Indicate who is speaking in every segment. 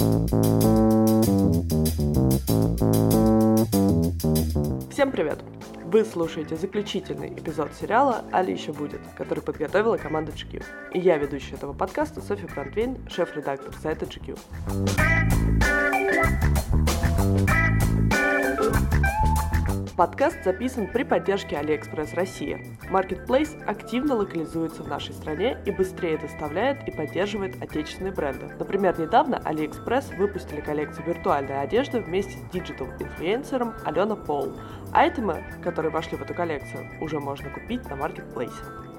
Speaker 1: Всем привет! Вы слушаете заключительный эпизод сериала «Али еще будет», который подготовила команда GQ. И я, ведущая этого подкаста, Софья Фронтвейн, шеф-редактор сайта GQ. Подкаст записан при поддержке AliExpress Россия. Маркетплейс активно локализуется в нашей стране и быстрее доставляет и поддерживает отечественные бренды. Например, недавно AliExpress выпустили коллекцию виртуальной одежды вместе с digital-инфлюенсером Алиона Пол. Айтемы, которые вошли в эту коллекцию, уже можно купить на Marketplace.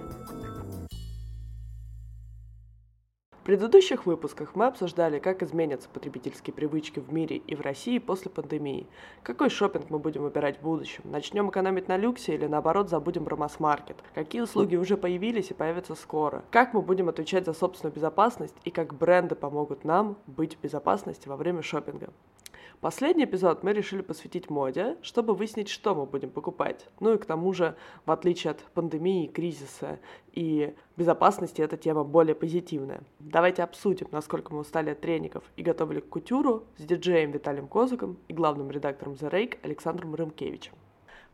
Speaker 1: Предыдущих выпусках мы обсуждали, как изменятся потребительские привычки в мире и в России после пандемии. Какой шопинг мы будем выбирать в будущем? Начнем экономить на люксе или наоборот забудем про масс-маркет? Какие услуги уже появились и появятся скоро? Как мы будем отвечать за собственную безопасность и как бренды помогут нам быть в безопасности во время шопинга? Последний эпизод мы решили посвятить моде, чтобы выяснить, что мы будем покупать. Ну и к тому же, в отличие от пандемии, кризиса и безопасности, эта тема более позитивная. Давайте обсудим, насколько мы устали от треников и готовы ли к кутюру с диджеем Виталием Козыком и главным редактором The Rake Александром Рымкевичем.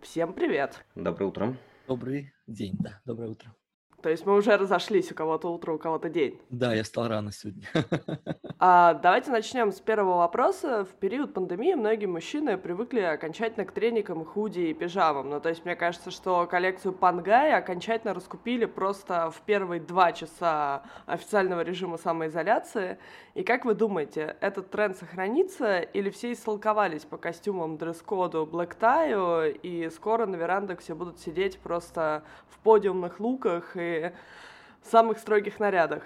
Speaker 1: Всем привет!
Speaker 2: Доброе утро.
Speaker 3: Добрый день, да, доброе утро.
Speaker 1: То есть мы уже разошлись, у кого-то утро, у кого-то день.
Speaker 3: Да, я встал рано сегодня.
Speaker 1: А, давайте начнем с первого вопроса. В период пандемии многие мужчины привыкли окончательно к треникам, худи и пижамам. Ну, то есть мне кажется, что коллекцию Пангай окончательно раскупили просто в первые два часа официального режима самоизоляции. И как вы думаете, этот тренд сохранится или все истолковались по костюмам, дресс-коду, блэк-таю, и скоро на верандах все будут сидеть просто в подиумных луках и самых строгих нарядах?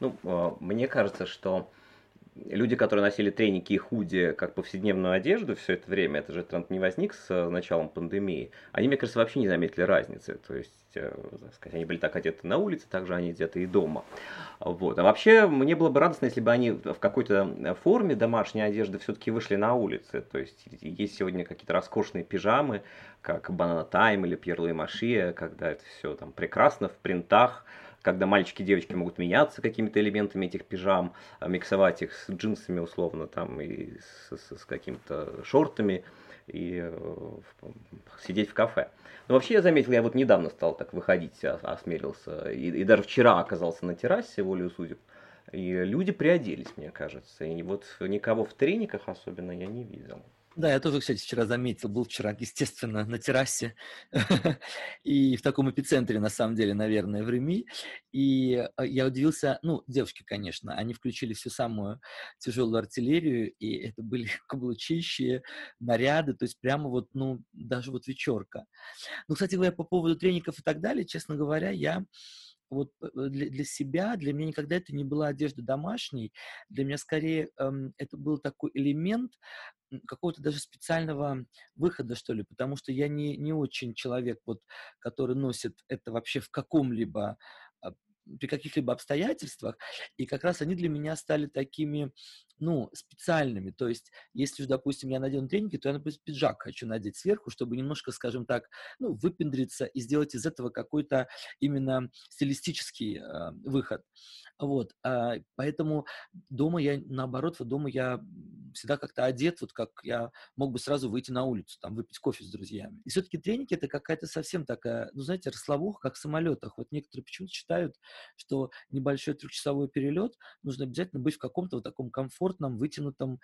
Speaker 2: Ну, а, мне кажется, что люди, которые носили треники и худи как повседневную одежду все это время, это же тренд не возник с э, началом пандемии, они, мне кажется, вообще не заметили разницы. То есть, так сказать, они были так одеты на улице, так же они одеты и дома. Вот. А вообще, мне было бы радостно, если бы они в какой-то форме домашней одежды все-таки вышли на улицы. То есть, есть сегодня какие-то роскошные пижамы, как Banana Time или Пьер Луи Машия, когда это все там прекрасно в принтах, когда мальчики и девочки могут меняться какими-то элементами этих пижам, а, миксовать их с джинсами условно там и с, с, с какими-то шортами и э, сидеть в кафе. Но вообще я заметил, я вот недавно стал так выходить, осмелился, и, и даже вчера оказался на террасе, волею судеб, и люди приоделись, мне кажется, и вот никого в трениках особенно я не видел.
Speaker 3: Да, я тоже, кстати, вчера заметил, был вчера, естественно, на террасе и в таком эпицентре, на самом деле, наверное, в Реми. И э, я удивился, ну, девушки, конечно, они включили всю самую тяжелую артиллерию, и это были каблучищие, наряды, то есть прямо вот, ну, даже вот вечерка. Ну, кстати говоря, по поводу треников и так далее, честно говоря, я вот э, для, для себя, для меня никогда это не была одежда домашней, для меня скорее эм, это был такой элемент какого-то даже специального выхода, что ли, потому что я не, не очень человек, вот, который носит это вообще в каком-либо а, при каких-либо обстоятельствах, и как раз они для меня стали такими, ну, специальными. То есть, если допустим, я надену тренинги, то я, например, пиджак хочу надеть сверху, чтобы немножко, скажем так, ну, выпендриться и сделать из этого какой-то именно стилистический э, выход. Вот, а, поэтому дома я, наоборот, дома я всегда как-то одет, вот как я мог бы сразу выйти на улицу, там, выпить кофе с друзьями. И все-таки тренинги это какая-то совсем такая, ну, знаете, расслабуха, как в самолетах. Вот некоторые почему-то считают, что небольшой трехчасовой перелет нужно обязательно быть в каком-то вот таком комфортном, вытянутом,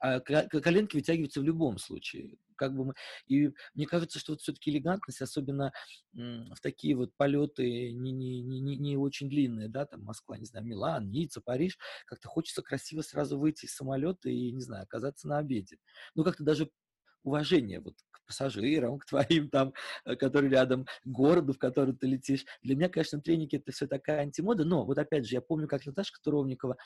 Speaker 3: а коленки вытягиваются в любом случае. Как бы мы... И мне кажется, что вот все-таки элегантность, особенно в такие вот полеты не, не, не, не очень длинные, да, там Москва, не знаю, Милан, Ницца, Париж, как-то хочется красиво сразу выйти из самолета и, не знаю, оказаться на обеде. Ну, как-то даже уважение вот к пассажирам, к твоим там, э, которые рядом, к городу, в который ты летишь. Для меня, конечно, треники это все такая антимода, но вот опять же, я помню, как Наташа Туровникова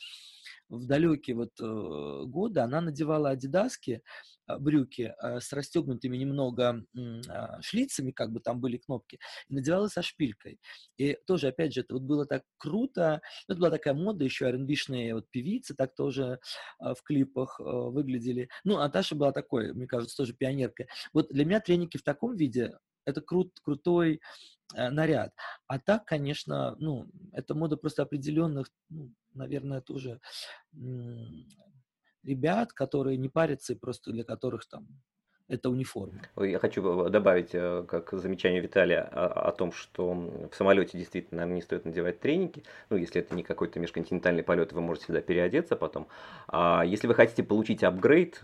Speaker 3: в далекие вот э, годы она надевала адидаски, а, брюки э, с расстегнутыми немного э, шлицами, как бы там были кнопки, и надевала со шпилькой. И тоже, опять же, это вот было так круто, это была такая мода, еще R&B-шные вот певицы так тоже э, в клипах э, выглядели. Ну, Наташа была такой, мне кажется, тоже пионерка. Вот для меня треники в таком виде это крут, крутой э, наряд. А так, конечно, ну, это мода просто определенных, ну, наверное, тоже ребят, которые не парятся и просто для которых там это униформа.
Speaker 2: Я хочу добавить, э, как замечание Виталия, о, о том, что в самолете действительно не стоит надевать треники. Ну, если это не какой-то межконтинентальный полет, вы можете всегда переодеться потом. А если вы хотите получить апгрейд,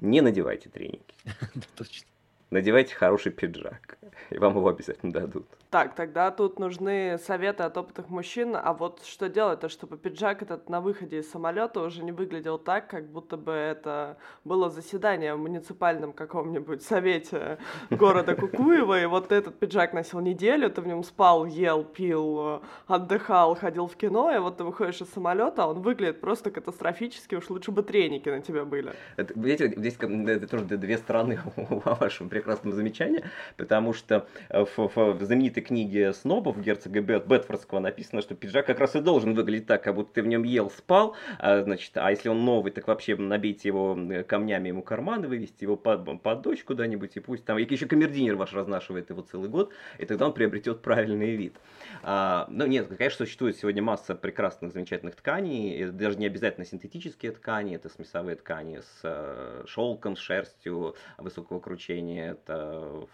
Speaker 2: не надевайте треники.
Speaker 3: Точно
Speaker 2: надевайте хороший пиджак, и вам его обязательно дадут.
Speaker 1: Так, тогда тут нужны советы от опытных мужчин, а вот что делать-то, чтобы пиджак этот на выходе из самолета уже не выглядел так, как будто бы это было заседание в муниципальном каком-нибудь совете города Кукуева, и вот этот пиджак носил неделю, ты в нем спал, ел, пил, отдыхал, ходил в кино, и вот ты выходишь из самолета, а он выглядит просто катастрофически, уж лучше бы треники на тебя были.
Speaker 2: Это, видите, здесь это тоже две стороны вашего прекрасного замечания, потому что в, в, в знаменитой книге снобов герцога Бет, Бетфордского написано, что пиджак как раз и должен выглядеть так, как будто ты в нем ел, спал, а, значит, а если он новый, так вообще набейте его камнями ему карманы, вывести его под, под дождь куда-нибудь, и пусть там, еще камердинер ваш разнашивает его целый год, и тогда он приобретет правильный вид. А, ну, нет, конечно, существует сегодня масса прекрасных, замечательных тканей, это даже не обязательно синтетические ткани, это смесовые ткани с э, шелком, с шерстью высокого кручения, это,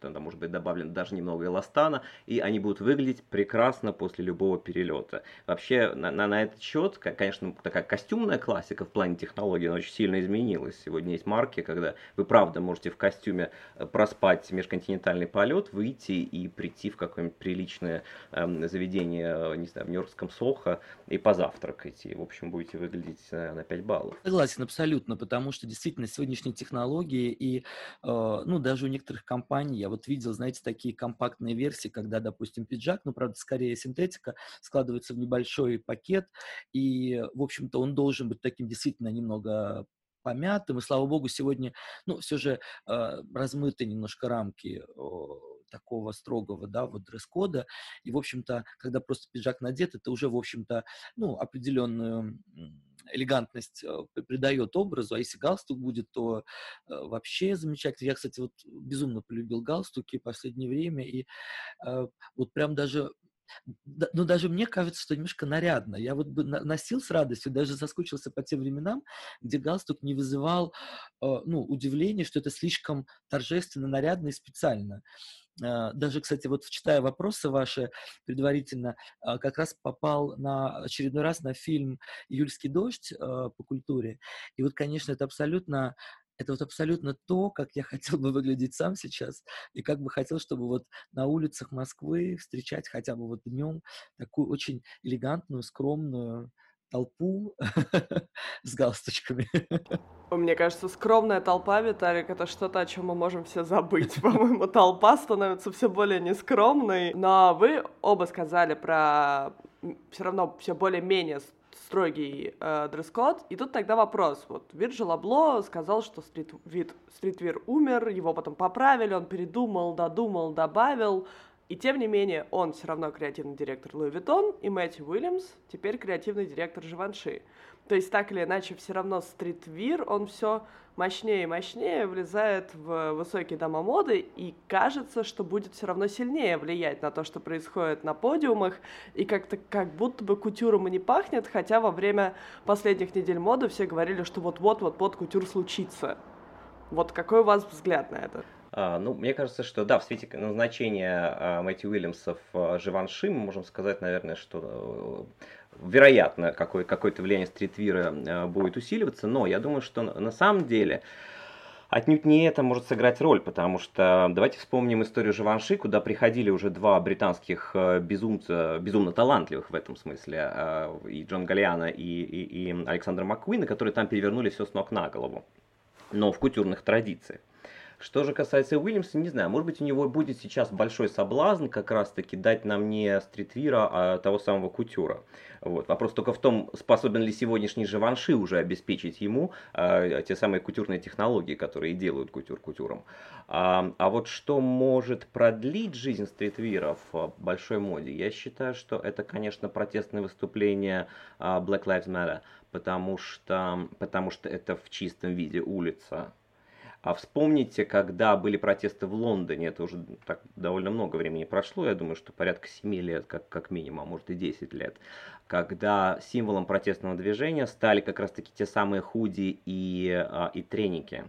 Speaker 2: тогда может быть добавлено даже немного эластана, и они будут выглядеть прекрасно после любого перелета. Вообще, на, на, на этот счет, конечно, такая костюмная классика в плане технологий, она очень сильно изменилась. Сегодня есть марки, когда вы правда можете в костюме э, проспать межконтинентальный полет, выйти и прийти в какое-нибудь приличное э, заведение, не знаю, в Нью-Йоркском Сохо и позавтракать. И, в общем, будете выглядеть на, на 5 баллов.
Speaker 3: Согласен абсолютно, потому что действительно сегодняшние технологии и э, Э, ну, даже у некоторых компаний, я вот видел, знаете, такие компактные версии, когда, допустим, пиджак, ну, правда, скорее синтетика, складывается в небольшой пакет, и, в общем-то, он должен быть таким действительно немного помятым, и, слава богу, сегодня, ну, все же э, размыты немножко рамки такого строгого, да, вот дресс-кода. И, в общем-то, когда просто пиджак надет, это уже, в общем-то, ну, определенную элегантность э, придает образу, а если галстук будет, то э, вообще замечательно. Я, кстати, вот безумно полюбил галстуки в последнее время, и э, вот прям даже ну, даже мне кажется, что немножко нарядно. Я вот бы носил с радостью, даже соскучился по тем временам, где галстук не вызывал, ну, удивления, что это слишком торжественно, нарядно и специально. А, даже, кстати, вот читая вопросы ваши предварительно, а, как раз попал на очередной раз на фильм «Июльский дождь» а, по культуре. И вот, конечно, это абсолютно это вот абсолютно то, как я хотел бы выглядеть сам сейчас, и как бы хотел, чтобы вот на улицах Москвы встречать хотя бы вот днем такую очень элегантную, скромную толпу с галстучками.
Speaker 1: Мне кажется, скромная толпа, Виталик, это что-то, о чем мы можем все забыть. По-моему, толпа становится все более нескромной. Но вы оба сказали про все равно все более-менее строгий э, дресс-код. И тут тогда вопрос. Вот Вирджил Абло сказал, что street, wear, streetwear умер, его потом поправили, он передумал, додумал, добавил. И тем не менее, он все равно креативный директор Louis Vuitton, и Мэтью Уильямс теперь креативный директор Живанши. То есть так или иначе, все равно стритвир, он все мощнее и мощнее влезает в высокие дома моды, и кажется, что будет все равно сильнее влиять на то, что происходит на подиумах, и как-то как будто бы кутюром и не пахнет, хотя во время последних недель моды все говорили, что вот-вот-вот-вот кутюр случится. Вот какой у вас взгляд на это?
Speaker 2: А, ну, мне кажется, что да, в свете назначения а, Мэтью Уильямса в а, Живанши мы можем сказать, наверное, что э, вероятно какое- какое-то влияние стритвира будет усиливаться, но я думаю, что на самом деле отнюдь не это может сыграть роль, потому что давайте вспомним историю Живанши, куда приходили уже два британских э, безумца, безумно талантливых в этом смысле, и Джон Галлиана, и, и, и Александр Маккуина, которые там перевернули все с ног на голову, но в кутюрных традициях. Что же касается Уильямса, не знаю, может быть у него будет сейчас большой соблазн как раз-таки дать нам не стритвира, а того самого кутюра. Вот. Вопрос только в том, способен ли сегодняшний Живанши уже обеспечить ему э, те самые кутюрные технологии, которые делают кутюр кутюром. А, а вот что может продлить жизнь стритвира в большой моде, я считаю, что это, конечно, протестное выступление э, Black Lives Matter, потому что, потому что это в чистом виде улица А вспомните, когда были протесты в Лондоне, это уже так довольно много времени прошло, я думаю, что порядка 7 лет, как, как минимум, а может и 10 лет, когда символом протестного движения стали как раз-таки те самые худи и, а, и треники.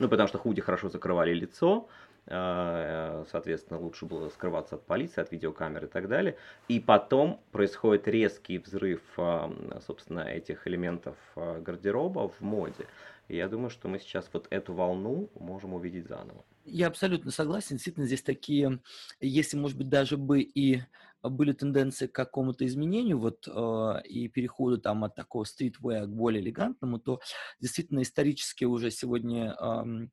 Speaker 2: Ну, потому что худи хорошо закрывали лицо, а, соответственно, лучше было скрываться от полиции, от видеокамер и так далее. И потом происходит резкий взрыв, а, собственно, этих элементов гардероба в моде. И я думаю, что мы сейчас вот эту волну можем увидеть заново.
Speaker 3: Я абсолютно согласен. Действительно, здесь такие, если, может быть, даже бы и были тенденции к какому-то изменению вот, э, и переходу там от такого стритвея к более элегантному, то действительно исторически уже сегодня э,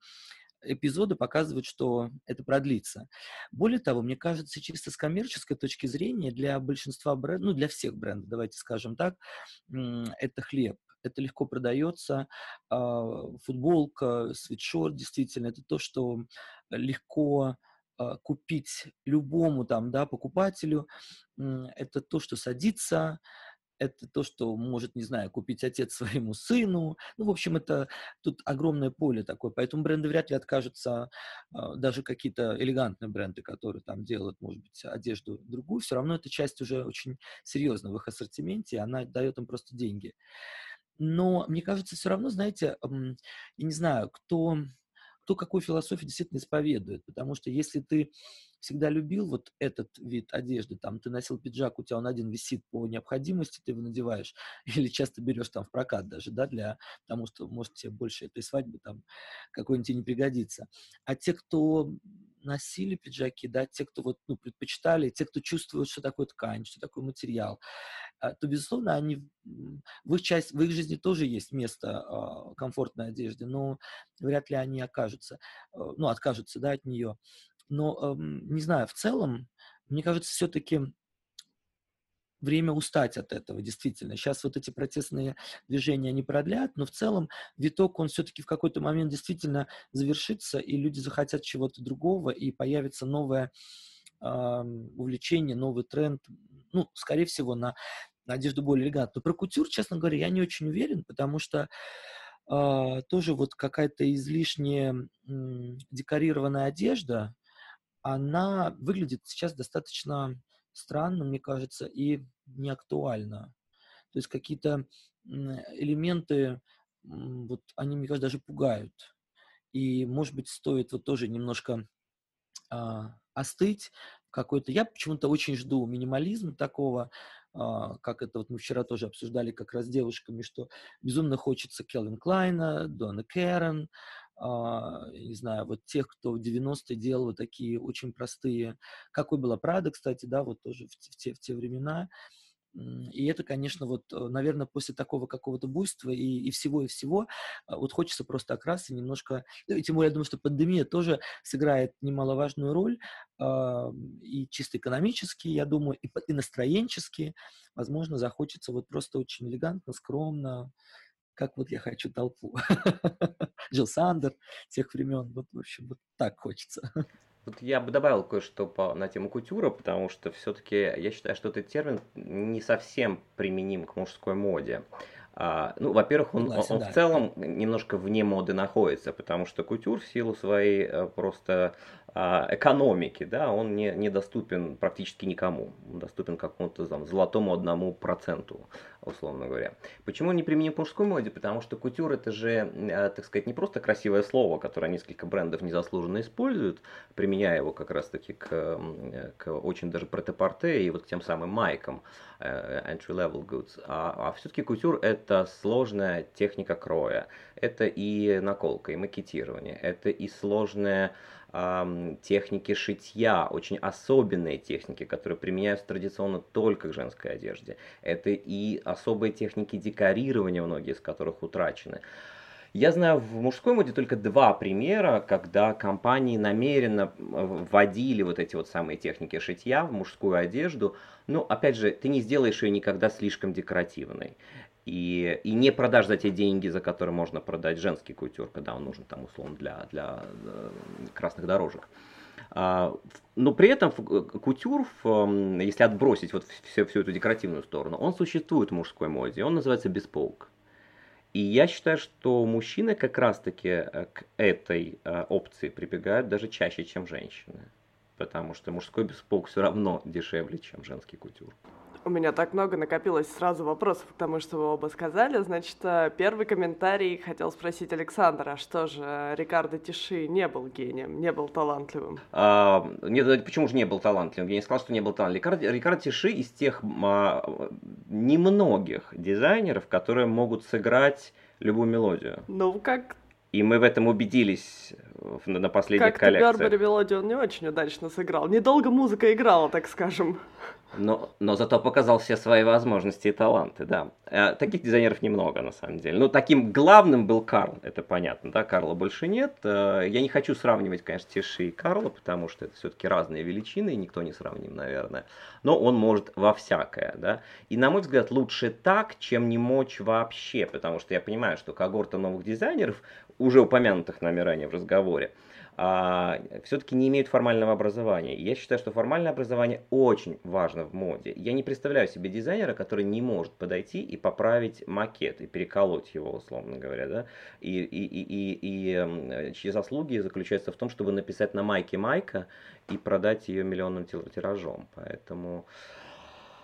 Speaker 3: эпизоды показывают, что это продлится. Более того, мне кажется, чисто с коммерческой точки зрения для большинства брендов, ну, для всех брендов, давайте скажем так, это хлеб. Это легко продается. А, футболка, свитшорт, действительно, это то, что легко а, купить любому там, да, покупателю. Это то, что садится, это то, что может, не знаю, купить отец своему сыну. Ну, в общем, это тут огромное поле такое, поэтому бренды вряд ли откажутся, а, даже какие-то элегантные бренды, которые там делают, может быть, одежду другую, все равно эта часть уже очень серьезна в их ассортименте, она дает им просто деньги. Но мне кажется, все равно, знаете, я не знаю, кто кто какую философию действительно исповедует. Потому что если ты всегда любил вот этот вид одежды, там ты носил пиджак, у тебя он один висит по необходимости, ты его надеваешь, или часто берешь там в прокат даже, да, для, потому что, может, тебе больше этой свадьбы там какой-нибудь не пригодится. А те, кто носили пиджаки, да, те, кто вот, ну, предпочитали, те, кто чувствует, что такое ткань, что такое материал, а, то, безусловно, они, в их, часть, в их жизни тоже есть место э, комфортной одежды, но вряд ли они окажутся, э, ну, откажутся, да, от нее. Но, не знаю, в целом, мне кажется, все-таки время устать от этого, действительно. Сейчас вот эти протестные движения не продлят, но в целом виток, он все-таки в какой-то момент действительно завершится, и люди захотят чего-то другого, и появится новое э, увлечение, новый тренд, ну, скорее всего, на, на одежду более элегантную. Про кутюр, честно говоря, я не очень уверен, потому что э, тоже вот какая-то излишняя э, декорированная одежда, она выглядит сейчас достаточно странно, мне кажется, и неактуально. То есть какие-то элементы, вот они, мне кажется, даже пугают. И, может быть, стоит вот тоже немножко а, остыть какой-то. Я почему-то очень жду минимализм такого, а, как это вот мы вчера тоже обсуждали как раз с девушками, что безумно хочется Келвин Клайна, Дона Кэрон, не знаю, вот тех, кто в 90-е делал вот такие очень простые, какой была Прада, кстати, да, вот тоже в, в, те, в те времена, и это, конечно, вот, э, наверное, после такого какого-то буйства и, и всего, и всего, а, вот хочется просто окраса немножко, ну, и тем более, я думаю, что пандемия тоже сыграет немаловажную роль, э, и чисто экономически, я думаю, и, и настроенчески, возможно, захочется вот просто очень элегантно, скромно, как вот я хочу толпу. Джилл Сандер тех времен, вот, в общем, вот так хочется.
Speaker 2: Тут я бы добавил кое-что по, на тему кутюра, потому что все-таки я считаю, что этот термин не совсем применим к мужской моде. А, ну, во-первых, он, Согласен, он, он да. в целом немножко вне моды находится, потому что кутюр в силу своей э, просто экономики, да, он не, недоступен практически никому. Он доступен какому-то там, золотому одному проценту, условно говоря. Почему он не применим к мужской моде? Потому что кутюр это же, э, так сказать, не просто красивое слово, которое несколько брендов незаслуженно используют, применяя его как раз-таки к, к очень даже претепорте и вот к тем самым майкам э, entry-level goods. А, а все-таки кутюр это сложная техника кроя. Это и наколка, и макетирование, это и сложная техники шитья, очень особенные техники, которые применяются традиционно только к женской одежде. Это и особые техники декорирования, многие из которых утрачены. Я знаю в мужской моде только два примера, когда компании намеренно вводили вот эти вот самые техники шитья в мужскую одежду. Но, опять же, ты не сделаешь ее никогда слишком декоративной и, и не продашь за те деньги, за которые можно продать женский кутюр, когда он нужен там условно для, для э, красных дорожек. А, но при этом кутюр, если отбросить вот всю, всю эту декоративную сторону, он существует в мужской моде, он называется бесполк. И я считаю, что мужчины как раз-таки э, к этой э, опции прибегают даже чаще, чем женщины. Потому что мужской беспок все равно дешевле, чем женский кутюр.
Speaker 1: У меня так много накопилось сразу вопросов к тому, что вы оба сказали. Значит, э, первый комментарий хотел спросить Александра, а что же Рикардо Тиши не был гением, не был талантливым?
Speaker 2: А, нет, почему же не был талантливым? Я не сказал, что не был талантливым. Рикардо, Рикардо Тиши из тех а, немногих дизайнеров, которые могут сыграть любую мелодию.
Speaker 1: Ну, как
Speaker 2: и мы в этом убедились на последних
Speaker 1: как
Speaker 2: коллекциях.
Speaker 1: Как-то Бербери мелодию он не очень удачно сыграл. Недолго музыка играла, так скажем.
Speaker 2: Но, но зато показал все свои возможности и таланты, да. Э, таких дизайнеров немного, на самом деле. Ну, таким главным был Карл, это понятно, да, Карла больше нет. Э, я не хочу сравнивать, конечно, Тиши и Карла, потому что это все-таки разные величины, и никто не сравним, наверное. Но он может во всякое, да. И, на мой взгляд, лучше так, чем не мочь вообще, потому что я понимаю, что когорта новых дизайнеров, уже упомянутых нами ранее в разговоре, все-таки не имеют формального образования. Я считаю, что формальное образование очень важно в моде. Я не представляю себе дизайнера, который не может подойти и поправить макет и переколоть его, условно говоря. Да? И, и, и, и, и чьи заслуги заключаются в том, чтобы написать на майке майка и продать ее миллионным тиражом. Поэтому... А,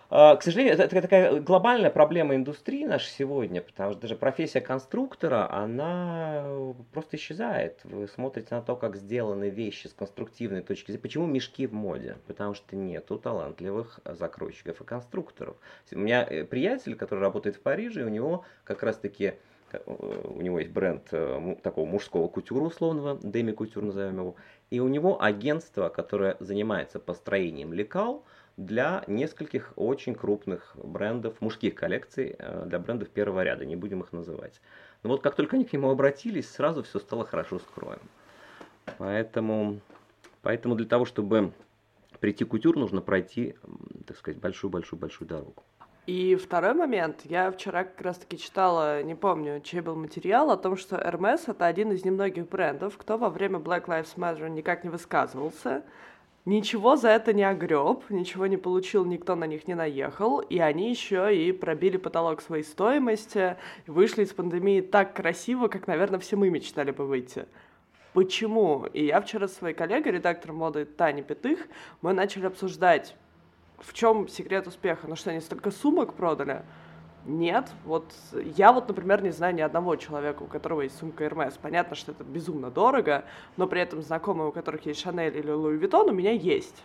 Speaker 2: к сожалению, это, такая глобальная проблема индустрии нашей сегодня, потому что даже профессия конструктора, она просто исчезает. Вы смотрите на то, как сделаны вещи с конструктивной точки зрения. Почему мешки в моде? Потому что нету талантливых закройщиков и конструкторов. У меня э, приятель, который работает в Париже, у него как раз-таки э, у него есть бренд э, такого мужского кутюра условного, Деми Кутюр назовем его, и у него агентство, которое занимается построением лекал, для нескольких очень крупных брендов, мужских коллекций, э, для брендов первого ряда, не будем их называть. Но вот как только они к нему обратились, сразу все стало хорошо с кроем. Поэтому, поэтому для того, чтобы прийти к кутюр, нужно пройти, так сказать, большую-большую-большую дорогу.
Speaker 1: И второй момент. Я вчера как раз-таки читала, не помню, чей был материал, о том, что Hermes — это один из немногих брендов, кто во время Black Lives Matter никак не высказывался, ничего за это не огреб, ничего не получил, никто на них не наехал, и они еще и пробили потолок своей стоимости, вышли из пандемии так красиво, как, наверное, все мы мечтали бы выйти. Почему? И я вчера с своей коллегой, редактором моды Таней Пятых, мы начали обсуждать, в чем секрет успеха. Ну что, они столько сумок продали? Нет, вот я вот, например, не знаю ни одного человека, у которого есть сумка Hermes. Понятно, что это безумно дорого, но при этом знакомые, у которых есть Шанель или Луи Виттон, у меня есть.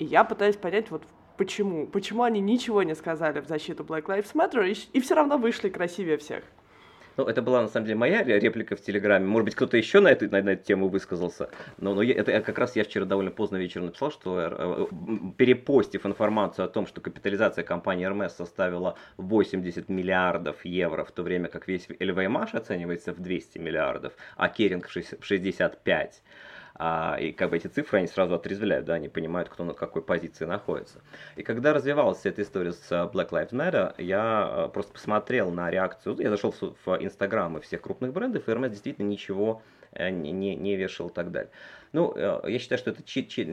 Speaker 1: И я пытаюсь понять, вот почему. Почему они ничего не сказали в защиту Black Lives Matter и, и все равно вышли красивее всех.
Speaker 2: Ну, это была на самом деле моя реплика в Телеграме. Может быть, кто-то еще на эту, на, на эту тему высказался. Но, но я, это как раз я вчера довольно поздно вечером написал, что э, перепостив информацию о том, что капитализация компании Hermes составила 80 миллиардов евро, в то время как весь LVMH оценивается в 200 миллиардов, а Керинг в 65 а, и как бы эти цифры они сразу отрезвляют, да, они понимают, кто на какой позиции находится. И когда развивалась эта история с э, Black Lives Matter, я э, просто посмотрел на реакцию, я зашел в инстаграмы всех крупных брендов, и Hermes действительно ничего Э, не, не, не вешал и так далее. Ну, э, я считаю, что это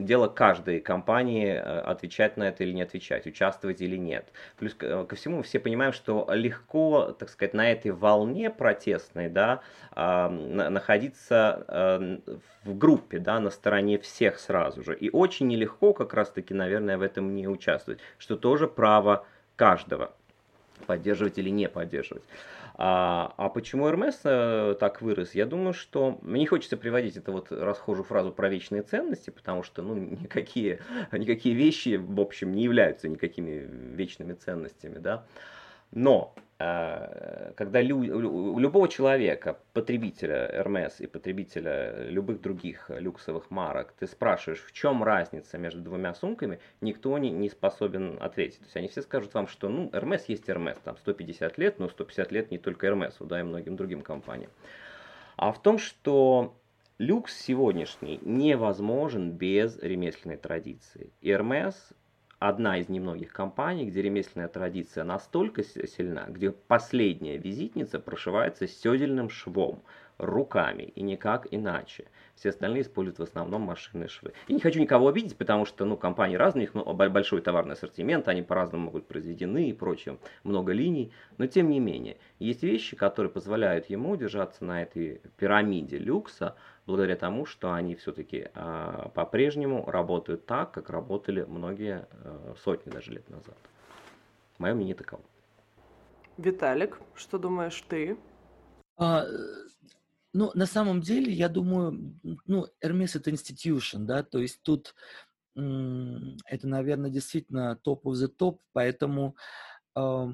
Speaker 2: дело каждой компании э, отвечать на это или не отвечать, участвовать или нет. Плюс ко всему все понимаем, что легко, так сказать, на этой волне протестной, да, находиться в группе, да, на стороне всех сразу же. И очень нелегко как раз-таки, наверное, в этом не участвовать, что тоже право каждого поддерживать или не поддерживать. А, а почему РМС э, так вырос? Я думаю, что мне не хочется приводить эту вот расхожую фразу про вечные ценности, потому что ну, никакие, никакие вещи, в общем, не являются никакими вечными ценностями. Да? Но э, когда лю, у любого человека, потребителя Hermes и потребителя любых других люксовых марок, ты спрашиваешь, в чем разница между двумя сумками, никто не, не способен ответить. То есть они все скажут вам, что ну, Hermes есть Hermes, там 150 лет, но 150 лет не только Hermes, да, и многим другим компаниям. А в том, что люкс сегодняшний невозможен без ремесленной традиции. И Hermes одна из немногих компаний, где ремесленная традиция настолько сильна, где последняя визитница прошивается седельным швом. Руками и никак иначе. Все остальные используют в основном машины швы. И не хочу никого обидеть, потому что ну, компании разные, их ну, большой товарный ассортимент, они по-разному могут произведены и прочее, много линий. Но тем не менее, есть вещи, которые позволяют ему держаться на этой пирамиде люкса, благодаря тому, что они все-таки а, по-прежнему работают так, как работали многие а, сотни даже лет назад. Мое мнение таково.
Speaker 1: Виталик, что думаешь ты?
Speaker 3: А, ну, на самом деле, я думаю, ну, Hermes это institution, да, то есть тут это, наверное, действительно топ of the топ, поэтому э,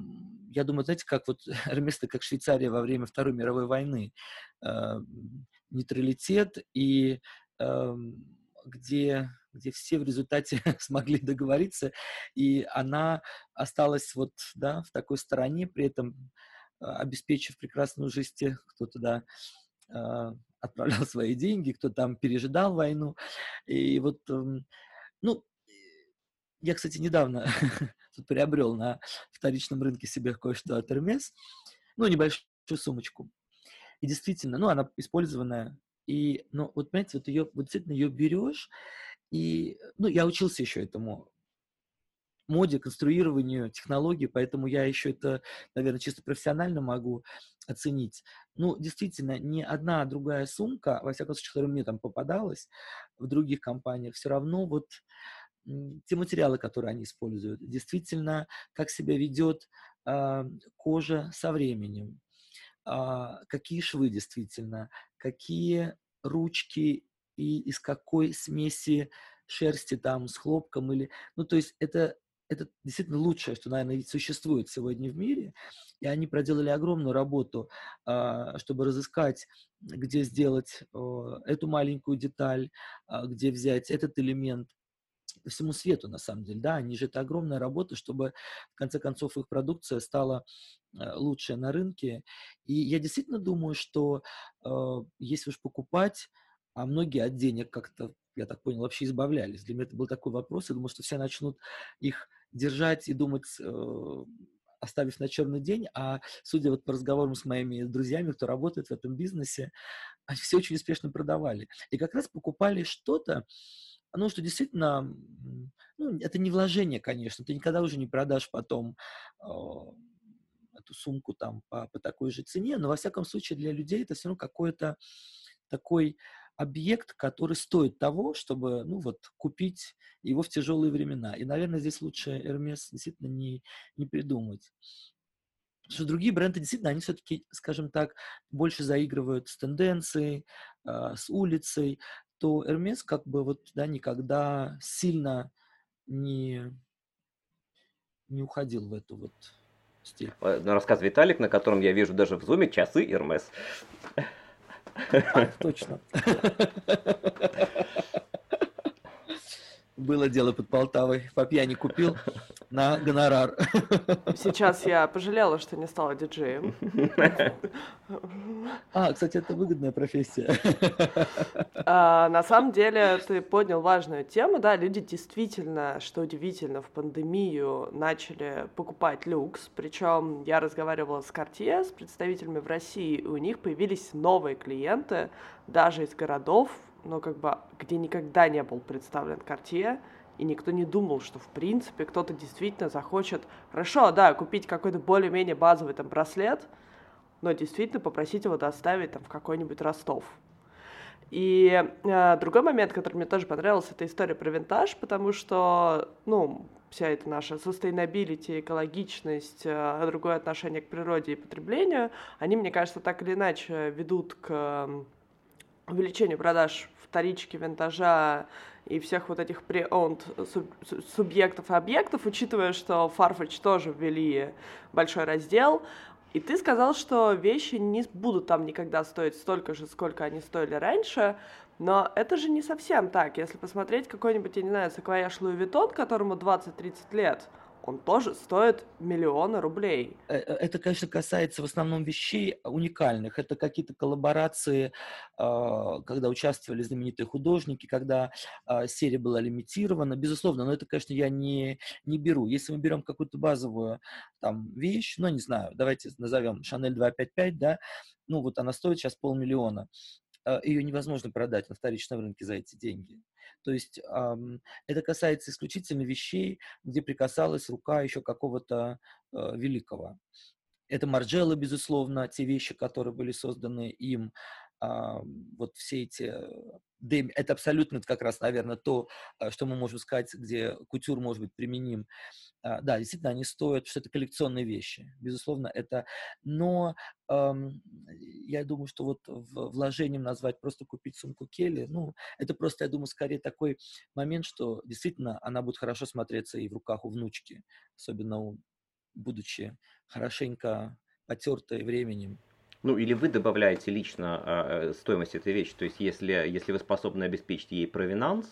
Speaker 3: я думаю, знаете, как вот Hermes как Швейцария во время Второй мировой войны, э, нейтралитет и э, где где все в результате смогли договориться, и она осталась вот, да, в такой стороне, при этом обеспечив прекрасную жизнь тех, кто туда а, отправлял свои деньги, кто там пережидал войну. И вот, эм, ну, я, кстати, недавно тут приобрел на вторичном рынке себе кое-что от Hermes, ну, небольшую сумочку. И действительно, ну, она использованная. И, ну, вот, понимаете, вот ее, вот действительно ее берешь, и, ну, я учился еще этому моде, конструированию технологий, поэтому я еще это, наверное, чисто профессионально могу оценить. Ну, действительно, ни одна другая сумка, во всяком случае, которая мне там попадалась в других компаниях, все равно вот те материалы, которые они используют, действительно, как себя ведет э, кожа со временем, э, какие швы действительно, какие ручки и из какой смеси шерсти там с хлопком или, ну то есть это это действительно лучшее, что, наверное, существует сегодня в мире. И они проделали огромную работу, а, чтобы разыскать, где сделать эту маленькую деталь, а, где взять этот элемент всему свету, на самом деле, да, они же это огромная работа, чтобы, в конце концов, их продукция стала а, лучшая на рынке. И я действительно думаю, что если уж покупать, а многие от денег как-то я так понял, вообще избавлялись. Для меня это был такой вопрос. Я думаю, что все начнут их держать и думать, э, оставив на черный день, а судя вот по разговорам с моими друзьями, кто работает в этом бизнесе, они все очень успешно продавали. И как раз покупали что-то, ну, что действительно, ну, это не вложение, конечно, ты никогда уже не продашь потом э, эту сумку там по, по такой же цене, но во всяком случае для людей это все равно какой-то такой объект, который стоит того, чтобы, ну вот, купить его в тяжелые времена. И, наверное, здесь лучше Hermes действительно не, не придумать. Потому что другие бренды действительно, они все-таки, скажем так, больше заигрывают с тенденцией, э, с улицей, то Hermes как бы вот, да, никогда сильно не, не уходил в эту вот стиль.
Speaker 2: Рассказ Виталик, на котором я вижу даже в зуме часы Hermes.
Speaker 3: Точно. Было дело под Полтавой. По пьяни купил на гонорар.
Speaker 1: Сейчас я пожалела, что не стала диджеем.
Speaker 3: А, кстати, это выгодная профессия.
Speaker 1: А, на самом деле, ты поднял важную тему. Да, люди действительно, что удивительно, в пандемию начали покупать люкс. Причем я разговаривала с Cartier, с представителями в России, и у них появились новые клиенты, даже из городов, но как бы где никогда не был представлен Cartier, и никто не думал, что в принципе кто-то действительно захочет, хорошо, да, купить какой-то более-менее базовый там браслет, но действительно попросить его доставить там в какой-нибудь Ростов. И э, другой момент, который мне тоже понравился, это история про винтаж, потому что, ну, вся эта наша sustainability, экологичность, э, другое отношение к природе и потреблению, они, мне кажется, так или иначе ведут к увеличению продаж вторички, винтажа и всех вот этих pre-owned субъектов и объектов, учитывая, что Farfetch тоже ввели большой раздел, и ты сказал, что вещи не будут там никогда стоить столько же, сколько они стоили раньше, но это же не совсем так. Если посмотреть какой-нибудь, я не знаю, саквояж Louis Vuitton, которому 20-30 лет, он тоже стоит миллионы рублей.
Speaker 3: Э, э, это, конечно, касается в основном вещей уникальных. Это какие-то коллаборации, а, когда участвовали знаменитые художники, когда а, серия была лимитирована. Безусловно, но это, конечно, я не, не беру. Если мы берем какую-то базовую там вещь, ну, не знаю, давайте назовем Шанель 255, да, ну, вот она стоит сейчас полмиллиона ее невозможно продать на вторичном рынке за эти деньги. То есть эм, это касается исключительно вещей, где прикасалась рука еще какого-то э, великого. Это Марджелло, безусловно, те вещи, которые были созданы им, э, вот все эти это абсолютно как раз, наверное, то, э, что мы можем сказать, где кутюр может быть применим. А, да, действительно, они стоят, что это коллекционные вещи. Безусловно, это... Но эм, я думаю, что вот вложением назвать просто купить сумку Келли, ну, это просто, я думаю, скорее такой момент, что действительно она будет хорошо смотреться и в руках у внучки, особенно будучи хорошенько потертой временем.
Speaker 2: Ну, или вы добавляете лично э, стоимость этой вещи, то есть если, если вы способны обеспечить ей провинанс,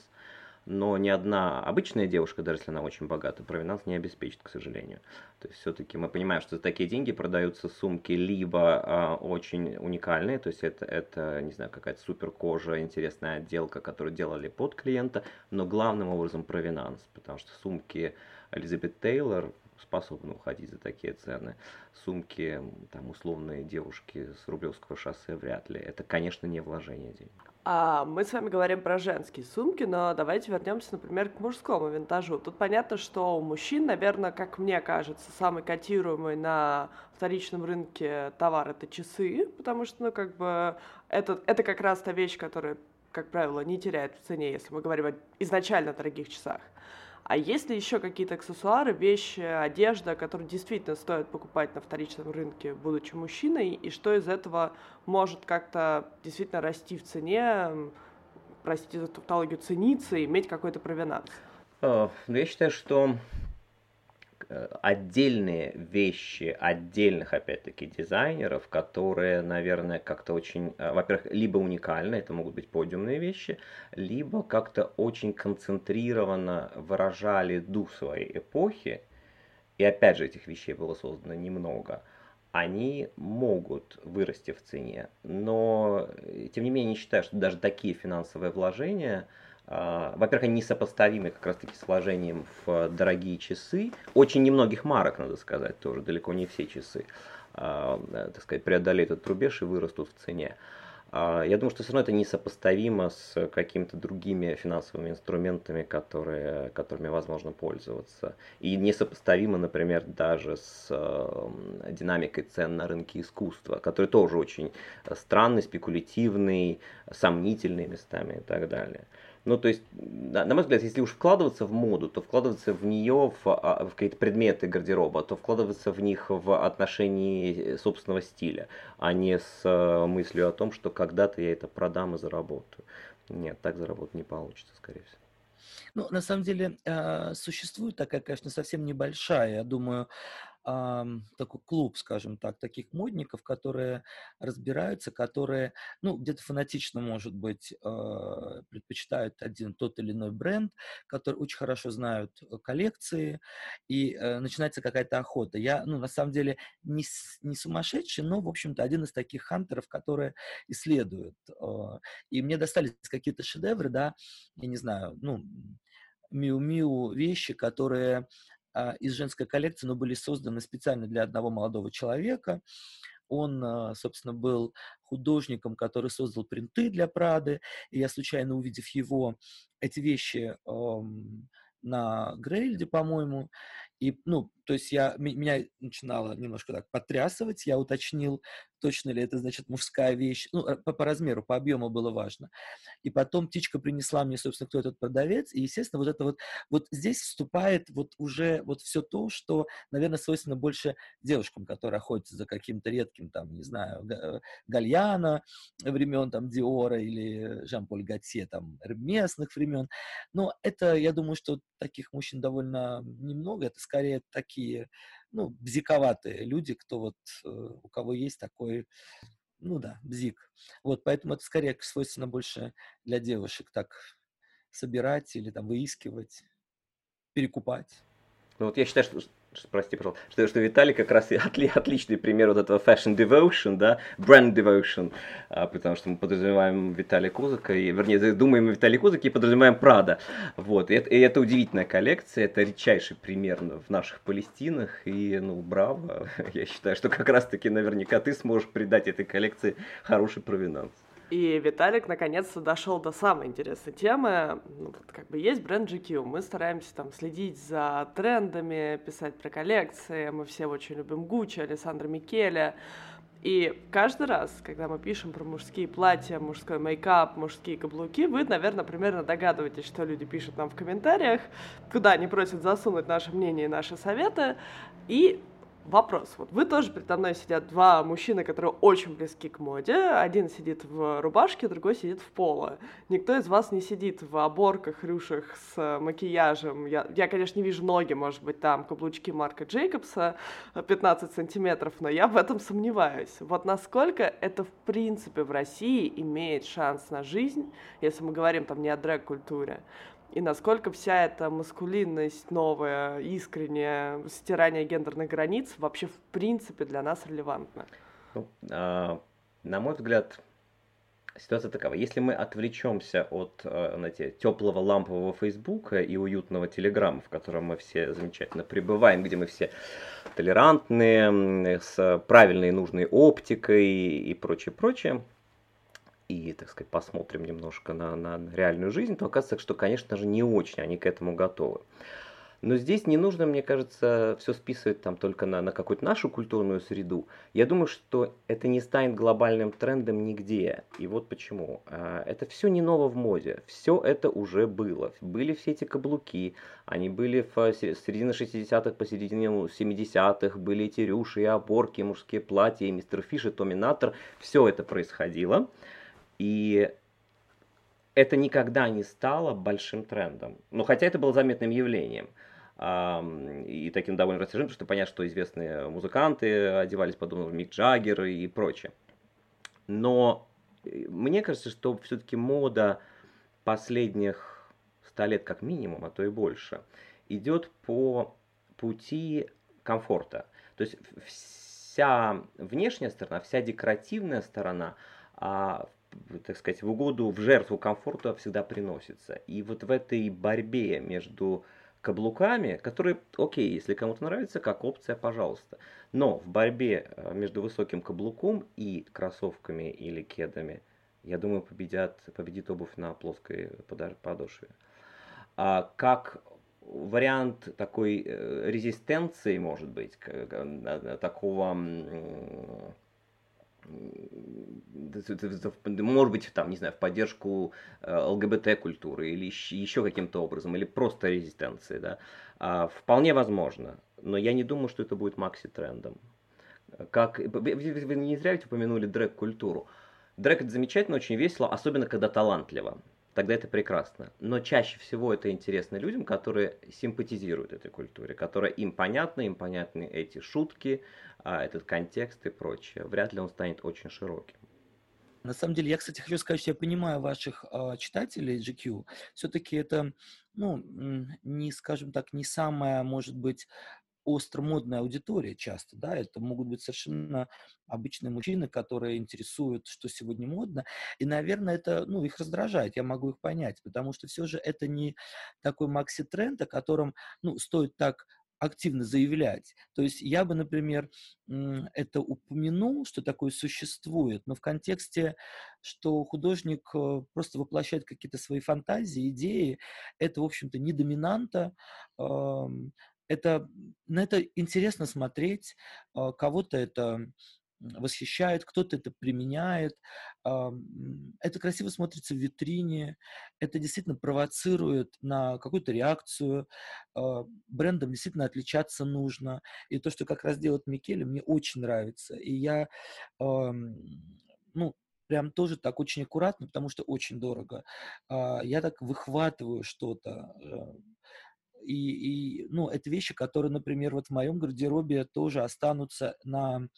Speaker 2: но ни одна обычная девушка, даже если она очень богата, провинанс не обеспечит, к сожалению. То есть все-таки мы понимаем, что за такие деньги продаются сумки либо э, очень уникальные, то есть это, это, не знаю, какая-то супер кожа, интересная отделка, которую делали под клиента, но главным образом провинанс, потому что сумки Элизабет Тейлор способны уходить за такие цены. Сумки, там, условные девушки с Рублевского шоссе вряд ли. Это, конечно, не вложение денег.
Speaker 1: А мы с вами говорим про женские сумки, но давайте вернемся, например, к мужскому винтажу. Тут понятно, что у мужчин, наверное, как мне кажется, самый котируемый на вторичном рынке товар это часы, потому что, ну, как бы, это, это как раз та вещь, которая, как правило, не теряет в цене, если мы говорим о изначально дорогих часах. А есть ли еще какие-то аксессуары, вещи, одежда, которые действительно стоит покупать на вторичном рынке, будучи мужчиной, и что из этого может как-то действительно расти в цене, простите за тавтологию, цениться и иметь какой-то провинанс?
Speaker 2: Ну, я считаю, что Э, отдельные вещи отдельных, опять-таки, дизайнеров, которые, наверное, как-то очень, э, во-первых, либо уникальны, это могут быть подиумные вещи, либо как-то очень концентрированно выражали дух своей эпохи, и опять же этих вещей было создано немного, они могут вырасти в цене. Но, э, тем не менее, считаю, что даже такие финансовые вложения – во-первых, они несопоставимы как раз-таки с вложением в дорогие часы. Очень немногих марок, надо сказать, тоже далеко не все часы, а, так сказать, преодолеют этот рубеж и вырастут в цене. А, я думаю, что все равно это несопоставимо с какими-то другими финансовыми инструментами, которые, которыми возможно пользоваться. И несопоставимо, например, даже с динамикой цен на рынке искусства, который тоже очень странный, спекулятивный, сомнительный местами и так далее. Ну, то есть, на, мой взгляд, если уж вкладываться в моду, то вкладываться в нее, в, а, в какие-то предметы гардероба, то вкладываться в них в отношении собственного стиля, а не с э, мыслью о том, что когда-то я это продам и заработаю. Нет, так заработать не получится, скорее всего.
Speaker 3: Ну, на самом деле, э, существует такая, конечно, совсем небольшая, я думаю, такой клуб, скажем так, таких модников, которые разбираются, которые, ну, где-то фанатично, может быть, э, предпочитают один тот или иной бренд, который очень хорошо знают э, коллекции, и э, начинается какая-то охота. Я, ну, на самом деле, не, не сумасшедший, но, в общем-то, один из таких хантеров, которые исследуют. И мне достались какие-то шедевры, да, я не знаю, ну, миу-миу вещи, которые а, из женской коллекции, но были созданы специально для одного молодого человека. Он, а, собственно, был художником, который создал принты для Прады, и я, случайно увидев его, эти вещи на Грейльде, по-моему, и, ну, то есть я, меня начинало немножко так потрясывать, я уточнил, точно ли это, значит, мужская вещь, ну, по, по размеру, по объему было важно. И потом птичка принесла мне, собственно, кто этот продавец, и, естественно, вот это вот, вот здесь вступает вот уже вот все то, что, наверное, свойственно больше девушкам, которые охотятся за каким-то редким, там, не знаю, э, Гальяна времен, там, Диора или Жан-Поль Готье, там, местных времен. Но это, я думаю, что таких мужчин довольно немного, это скорее такие, ну, бзиковатые люди, кто вот, э, у кого есть такой, ну да, бзик. Вот, поэтому это скорее свойственно больше для девушек так собирать или там выискивать, перекупать.
Speaker 2: Ну вот я считаю, что, прости, пожалуйста, что, что Виталий как раз и отли, отличный пример вот этого fashion devotion, да, brand devotion, а, потому что мы подразумеваем Виталия Кузака, и, вернее, думаем о Виталии Кузаке и подразумеваем Прада. Вот, и это, и это удивительная коллекция, это редчайший пример в наших Палестинах, и, ну, браво, я считаю, что как раз-таки наверняка ты сможешь придать этой коллекции хороший провинанс.
Speaker 1: И Виталик наконец-то дошел до самой интересной темы. Ну, вот, как бы есть бренд GQ. Мы стараемся там следить за трендами, писать про коллекции. Мы все очень любим Гуччи, Александра Микеля. И каждый раз, когда мы пишем про мужские платья, мужской мейкап, мужские каблуки, вы, наверное, примерно догадываетесь, что люди пишут нам в комментариях, куда они просят засунуть наше мнение и наши советы. И Вопрос. Вот вы тоже передо мной сидят два мужчины, которые очень близки к моде. Один сидит в рубашке, другой сидит в поло. Никто из вас не сидит в оборках, рюшах с макияжем. Я, я конечно, не вижу ноги, может быть, там каблучки Марка Джейкобса 15 сантиметров, но я в этом сомневаюсь. Вот насколько это, в принципе, в России имеет шанс на жизнь, если мы говорим там не о дрэк-культуре, и насколько вся эта маскулинность новая, искренняя, стирание гендерных границ вообще в принципе для нас релевантна?
Speaker 2: Ну, а, на мой взгляд, ситуация такова. Если мы отвлечемся от а, знаете, теплого лампового Фейсбука и уютного Телеграма, в котором мы все замечательно пребываем, где мы все толерантные, с правильной и нужной оптикой и прочее, прочее, и, так сказать, посмотрим немножко на, на реальную жизнь, то оказывается, что, конечно же, не очень они к этому готовы. Но здесь не нужно, мне кажется, все списывать там только на, на какую-то нашу культурную среду. Я думаю, что это не станет глобальным трендом нигде. И вот почему. А, это все не ново в моде. Все это уже было. Были все эти каблуки. Они были в середине 60-х, по середине 70-х. Были эти рюши и оборки, мужские платья, мистер Фиш, и Томми Наттер. Все это происходило. И это никогда не стало большим трендом. Но хотя это было заметным явлением. И таким довольно растяжимым, что понятно, что известные музыканты одевались подобно Мик Джаггер и прочее. Но э, мне кажется, что все-таки мода последних ста лет как минимум, а то и больше, идет по пути комфорта. То есть вся внешняя сторона, вся декоративная сторона а так сказать, в угоду, в жертву комфорту всегда приносится. И вот в этой борьбе между каблуками, которые, окей, если кому-то нравится, как опция, пожалуйста. Но в борьбе э, между высоким каблуком и кроссовками или кедами, я думаю, победят, победит обувь на плоской подошве. А как вариант такой э, резистенции, может быть, такого может быть, там, не знаю, в поддержку э, ЛГБТ-культуры или еще каким-то образом, или просто резистенции, да, а, вполне возможно, но я не думаю, что это будет макси-трендом. Как, вы, вы не зря ведь упомянули дрэк-культуру. Дрэк это замечательно, очень весело, особенно когда талантливо. Тогда это прекрасно. Но чаще всего это интересно людям, которые симпатизируют этой культуре, которые им понятны, им понятны эти шутки, а, этот контекст и прочее. Вряд ли он станет очень широким.
Speaker 3: На самом деле, я, кстати, хочу сказать, что я понимаю ваших э, читателей GQ. Все-таки это, ну, не, скажем так, не самая, может быть, остромодная аудитория часто, да, это могут быть совершенно обычные мужчины, которые интересуют, что сегодня модно, и, наверное, это, ну, их раздражает, я могу их понять, потому что все же это не такой макси-тренд, о котором, ну, стоит так активно заявлять. То есть я бы, например, это упомянул, что такое существует, но в контексте, что художник э, просто воплощает какие-то свои фантазии, идеи, это, в общем-то, не доминанта, это, на это интересно смотреть, а, кого-то это восхищает, кто-то это применяет. Это красиво смотрится в витрине, это действительно провоцирует на какую-то реакцию. А, брендом действительно отличаться нужно. И то, что как раз делает Микеле, мне очень нравится. И я, ну, прям тоже так очень аккуратно, потому что очень дорого. А, я так выхватываю что-то, и, и, ну, это вещи, которые, например, вот в моем гардеробе тоже останутся на,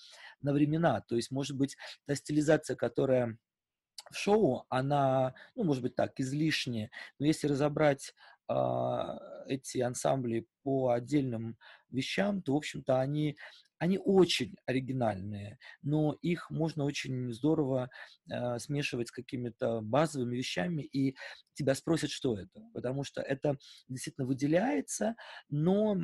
Speaker 3: на времена. То есть, может быть, та стилизация, которая в шоу, она, ну, может быть так, излишняя. Но если разобрать а, эти ансамбли по отдельным вещам, то, в общем-то, они они очень оригинальные, но их можно очень здорово э, смешивать с какими-то базовыми вещами, и тебя спросят, что это, потому что это действительно выделяется, но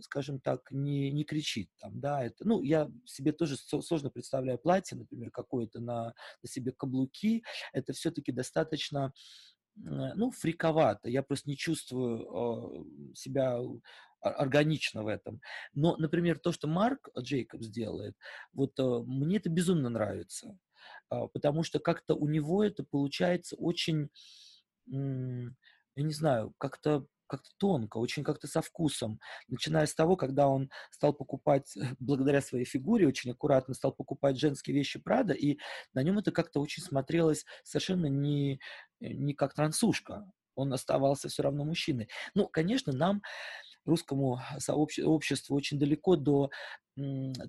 Speaker 3: скажем так, не, не кричит там, да, это, ну, я себе тоже сложно представляю платье, например, какое-то на, на себе каблуки, это все-таки достаточно, ну, фриковато, я просто не чувствую э, себя органично в этом. Но, например, то, что Марк Джейкобс делает, вот э, мне это безумно нравится, э, потому что как-то у него это получается очень, я не знаю, как-то как-то тонко, очень как-то со вкусом. Начиная с того, когда он стал покупать, благодаря своей фигуре, очень аккуратно стал покупать женские вещи Прада, и на нем это как-то очень смотрелось совершенно не, не как трансушка. Он оставался все равно мужчиной. Ну, конечно, нам, русскому сообществу, очень далеко до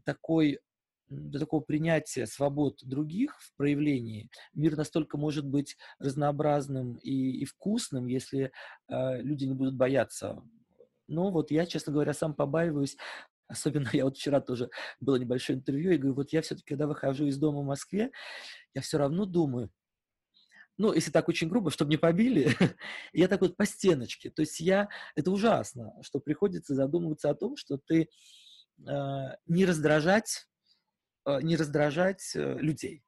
Speaker 3: такой до такого принятия свобод других в проявлении, мир настолько может быть разнообразным и, и вкусным, если э, люди не будут бояться. Но вот я, честно говоря, сам побаиваюсь Особенно я вот вчера тоже было небольшое интервью, и говорю, вот я все-таки, когда выхожу из дома в Москве, я все равно думаю, ну, если так очень грубо, чтобы не побили, я так вот по стеночке. То есть я, это ужасно, что приходится задумываться о том, что ты э, не раздражать Э, не раздражать э, людей.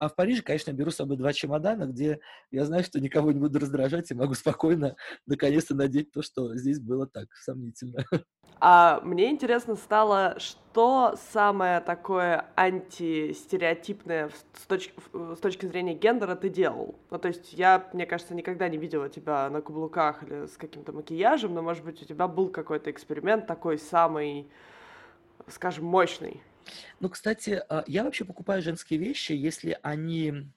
Speaker 3: А в Париже, конечно, беру с собой два чемодана, где я знаю, что никого не буду раздражать и могу спокойно наконец-то надеть то, что здесь было так сомнительно.
Speaker 1: А мне интересно стало, что самое такое антистереотипное с точки, с точки зрения гендера ты делал? Ну, то есть я, мне кажется, никогда не видела тебя на каблуках или с каким-то макияжем, но, может быть, у тебя был какой-то эксперимент такой самый, скажем, мощный.
Speaker 3: Ну, кстати, а, я вообще покупаю женские вещи, если они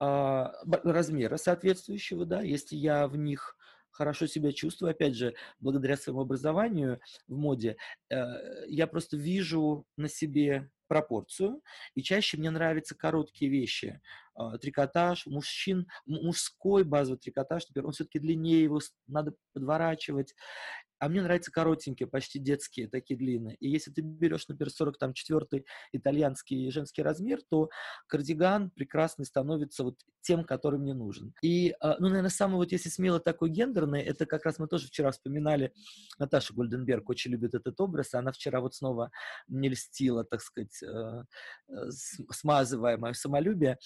Speaker 3: а, размера соответствующего, да, если я в них хорошо себя чувствую, опять же, благодаря своему образованию в моде, э, я просто вижу на себе пропорцию, и чаще мне нравятся короткие вещи. А, трикотаж, мужчин, мужской базовый трикотаж, например, он все-таки длиннее, его надо подворачивать. А мне нравятся коротенькие, почти детские, такие длинные. И если ты берешь, например, 44 итальянский женский размер, то кардиган прекрасный становится вот тем, который мне нужен. И, а, ну, наверное, самый вот, если смело такой гендерный, это как раз мы тоже вчера вспоминали, Наташа Гольденберг очень любит этот образ, она вчера вот снова мне льстила, так сказать, э, э, смазывая мое самолюбие.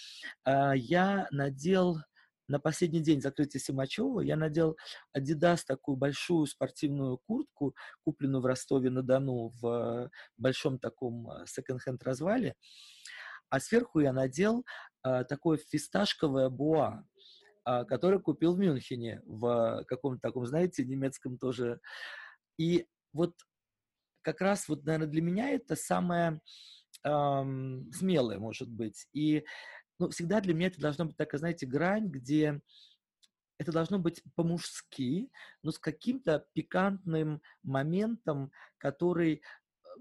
Speaker 3: А, я надел на последний день закрытия Симачева я надел Adidas такую большую спортивную куртку, купленную в Ростове-на-Дону в большом таком э, секонд-хенд развале, а сверху я надел а, такое фисташковое буа, а, которое купил в Мюнхене в каком-то таком, знаете, немецком тоже. И вот как раз вот, наверное, для меня это самое эм, смелое, может быть. И но всегда для меня это должно быть такая, знаете, грань, где это должно быть по-мужски, но с каким-то пикантным моментом, который э,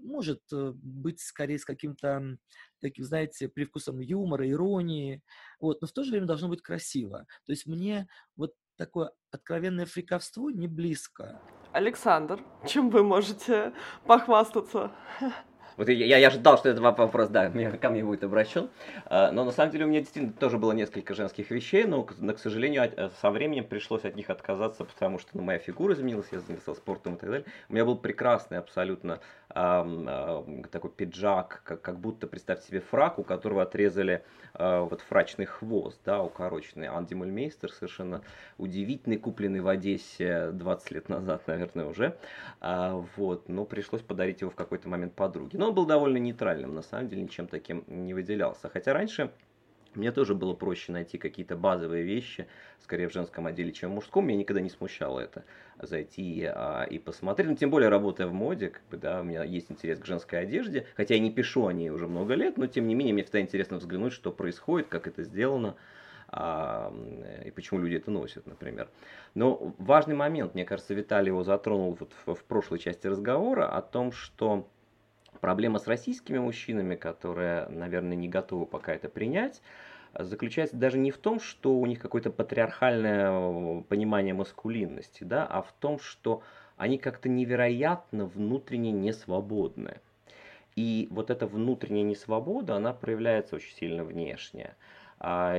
Speaker 3: может э, быть скорее с каким-то таким, знаете, привкусом юмора, иронии, вот, но в то же время должно быть красиво. То есть мне вот такое откровенное фриковство не близко.
Speaker 1: Александр, чем вы можете похвастаться?
Speaker 2: Вот я, я, ожидал, что этот вопрос, да, ко мне будет обращен. А, но на самом деле у меня действительно тоже было несколько женских вещей, но, к, к сожалению, э, со временем пришлось от них отказаться, потому что ну, моя фигура изменилась, я занялся спортом и так далее. У меня был прекрасный абсолютно э, такой пиджак, как, как будто, представьте себе, фрак, у которого отрезали э, вот фрачный хвост, да, укороченный. Анди Мульмейстер совершенно удивительный, купленный в Одессе 20 лет назад, наверное, уже. А, вот, но пришлось подарить его в какой-то момент подруге. Но он был довольно нейтральным, на самом деле ничем таким не выделялся. Хотя раньше мне тоже было проще найти какие-то базовые вещи, скорее в женском отделе, чем в мужском. Меня никогда не смущало это зайти а, и посмотреть. Ну, тем более, работая в моде, как бы, да, у меня есть интерес к женской одежде. Хотя я не пишу о ней уже много лет, но тем не менее, мне всегда интересно взглянуть, что происходит, как это сделано. А, и почему люди это носят, например. Но важный момент, мне кажется, Виталий его затронул вот в, в прошлой части разговора о том, что Проблема с российскими мужчинами, которые, наверное, не готовы пока это принять, заключается даже не в том, что у них какое-то патриархальное понимание маскулинности, да, а в том, что они как-то невероятно внутренне несвободны. И вот эта внутренняя несвобода, она проявляется очень сильно внешне. А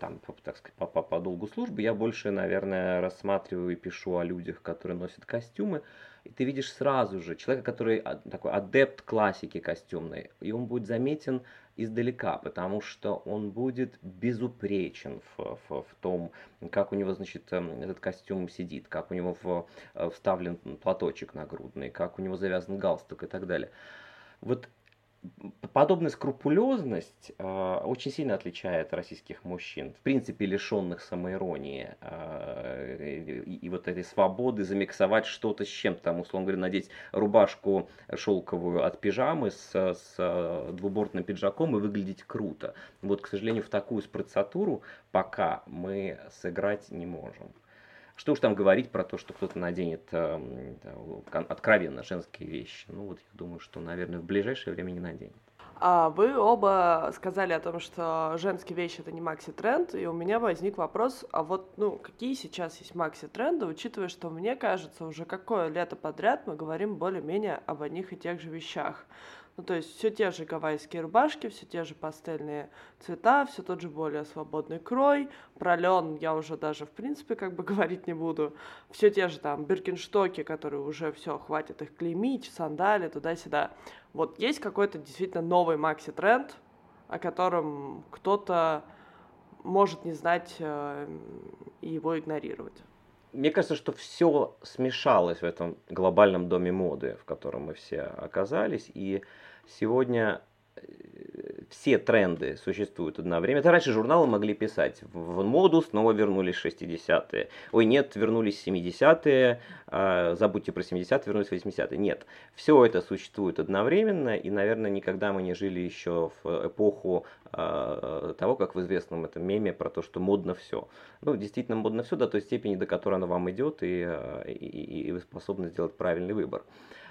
Speaker 2: там, так сказать, по, по, по долгу службы я больше, наверное, рассматриваю и пишу о людях, которые носят костюмы. И ты видишь сразу же человека, который такой адепт классики костюмной, и он будет заметен издалека, потому что он будет безупречен в, в, в том, как у него, значит, эм, этот костюм сидит, как у него в, э, вставлен платочек нагрудный, как у него завязан галстук и так далее. Вот подобная скрупулезность э, очень сильно отличает российских мужчин, в принципе лишенных самоиронии э, и, и вот этой свободы замиксовать что-то с чем-то, там, условно говоря, надеть рубашку шелковую от пижамы с, с двубортным пиджаком и выглядеть круто. Вот, к сожалению, в такую спецатуру пока мы сыграть не можем. Что уж там говорить про то, что кто-то наденет э, откровенно женские вещи. Ну вот я думаю, что, наверное, в ближайшее время не наденет.
Speaker 1: А вы оба сказали о том, что женские вещи это не макси-тренд, и у меня возник вопрос, а вот, ну, какие сейчас есть макси-тренды, учитывая, что мне кажется, уже какое лето подряд мы говорим более-менее об одних и тех же вещах. Ну, то есть все те же гавайские рубашки, все те же пастельные цвета, все тот же более свободный крой, пролен я уже даже в принципе как бы говорить не буду. Все те же там биркинштоки, которые уже все, хватит их клеймить, сандали, туда-сюда. Вот есть какой-то действительно новый макси-тренд, о котором кто-то может не знать э, и его игнорировать
Speaker 2: мне кажется, что все смешалось в этом глобальном доме моды, в котором мы все оказались. И сегодня все тренды существуют одновременно. Это раньше журналы могли писать. В моду снова вернулись 60-е. Ой, нет, вернулись 70-е. А, забудьте про 70-е, вернулись 80-е. Нет. Все это существует одновременно. И, наверное, никогда мы не жили еще в эпоху а, того, как в известном этом меме про то, что модно все. Ну, действительно модно все до той степени, до которой оно вам идет, и, а, и, и вы способны сделать правильный выбор. А,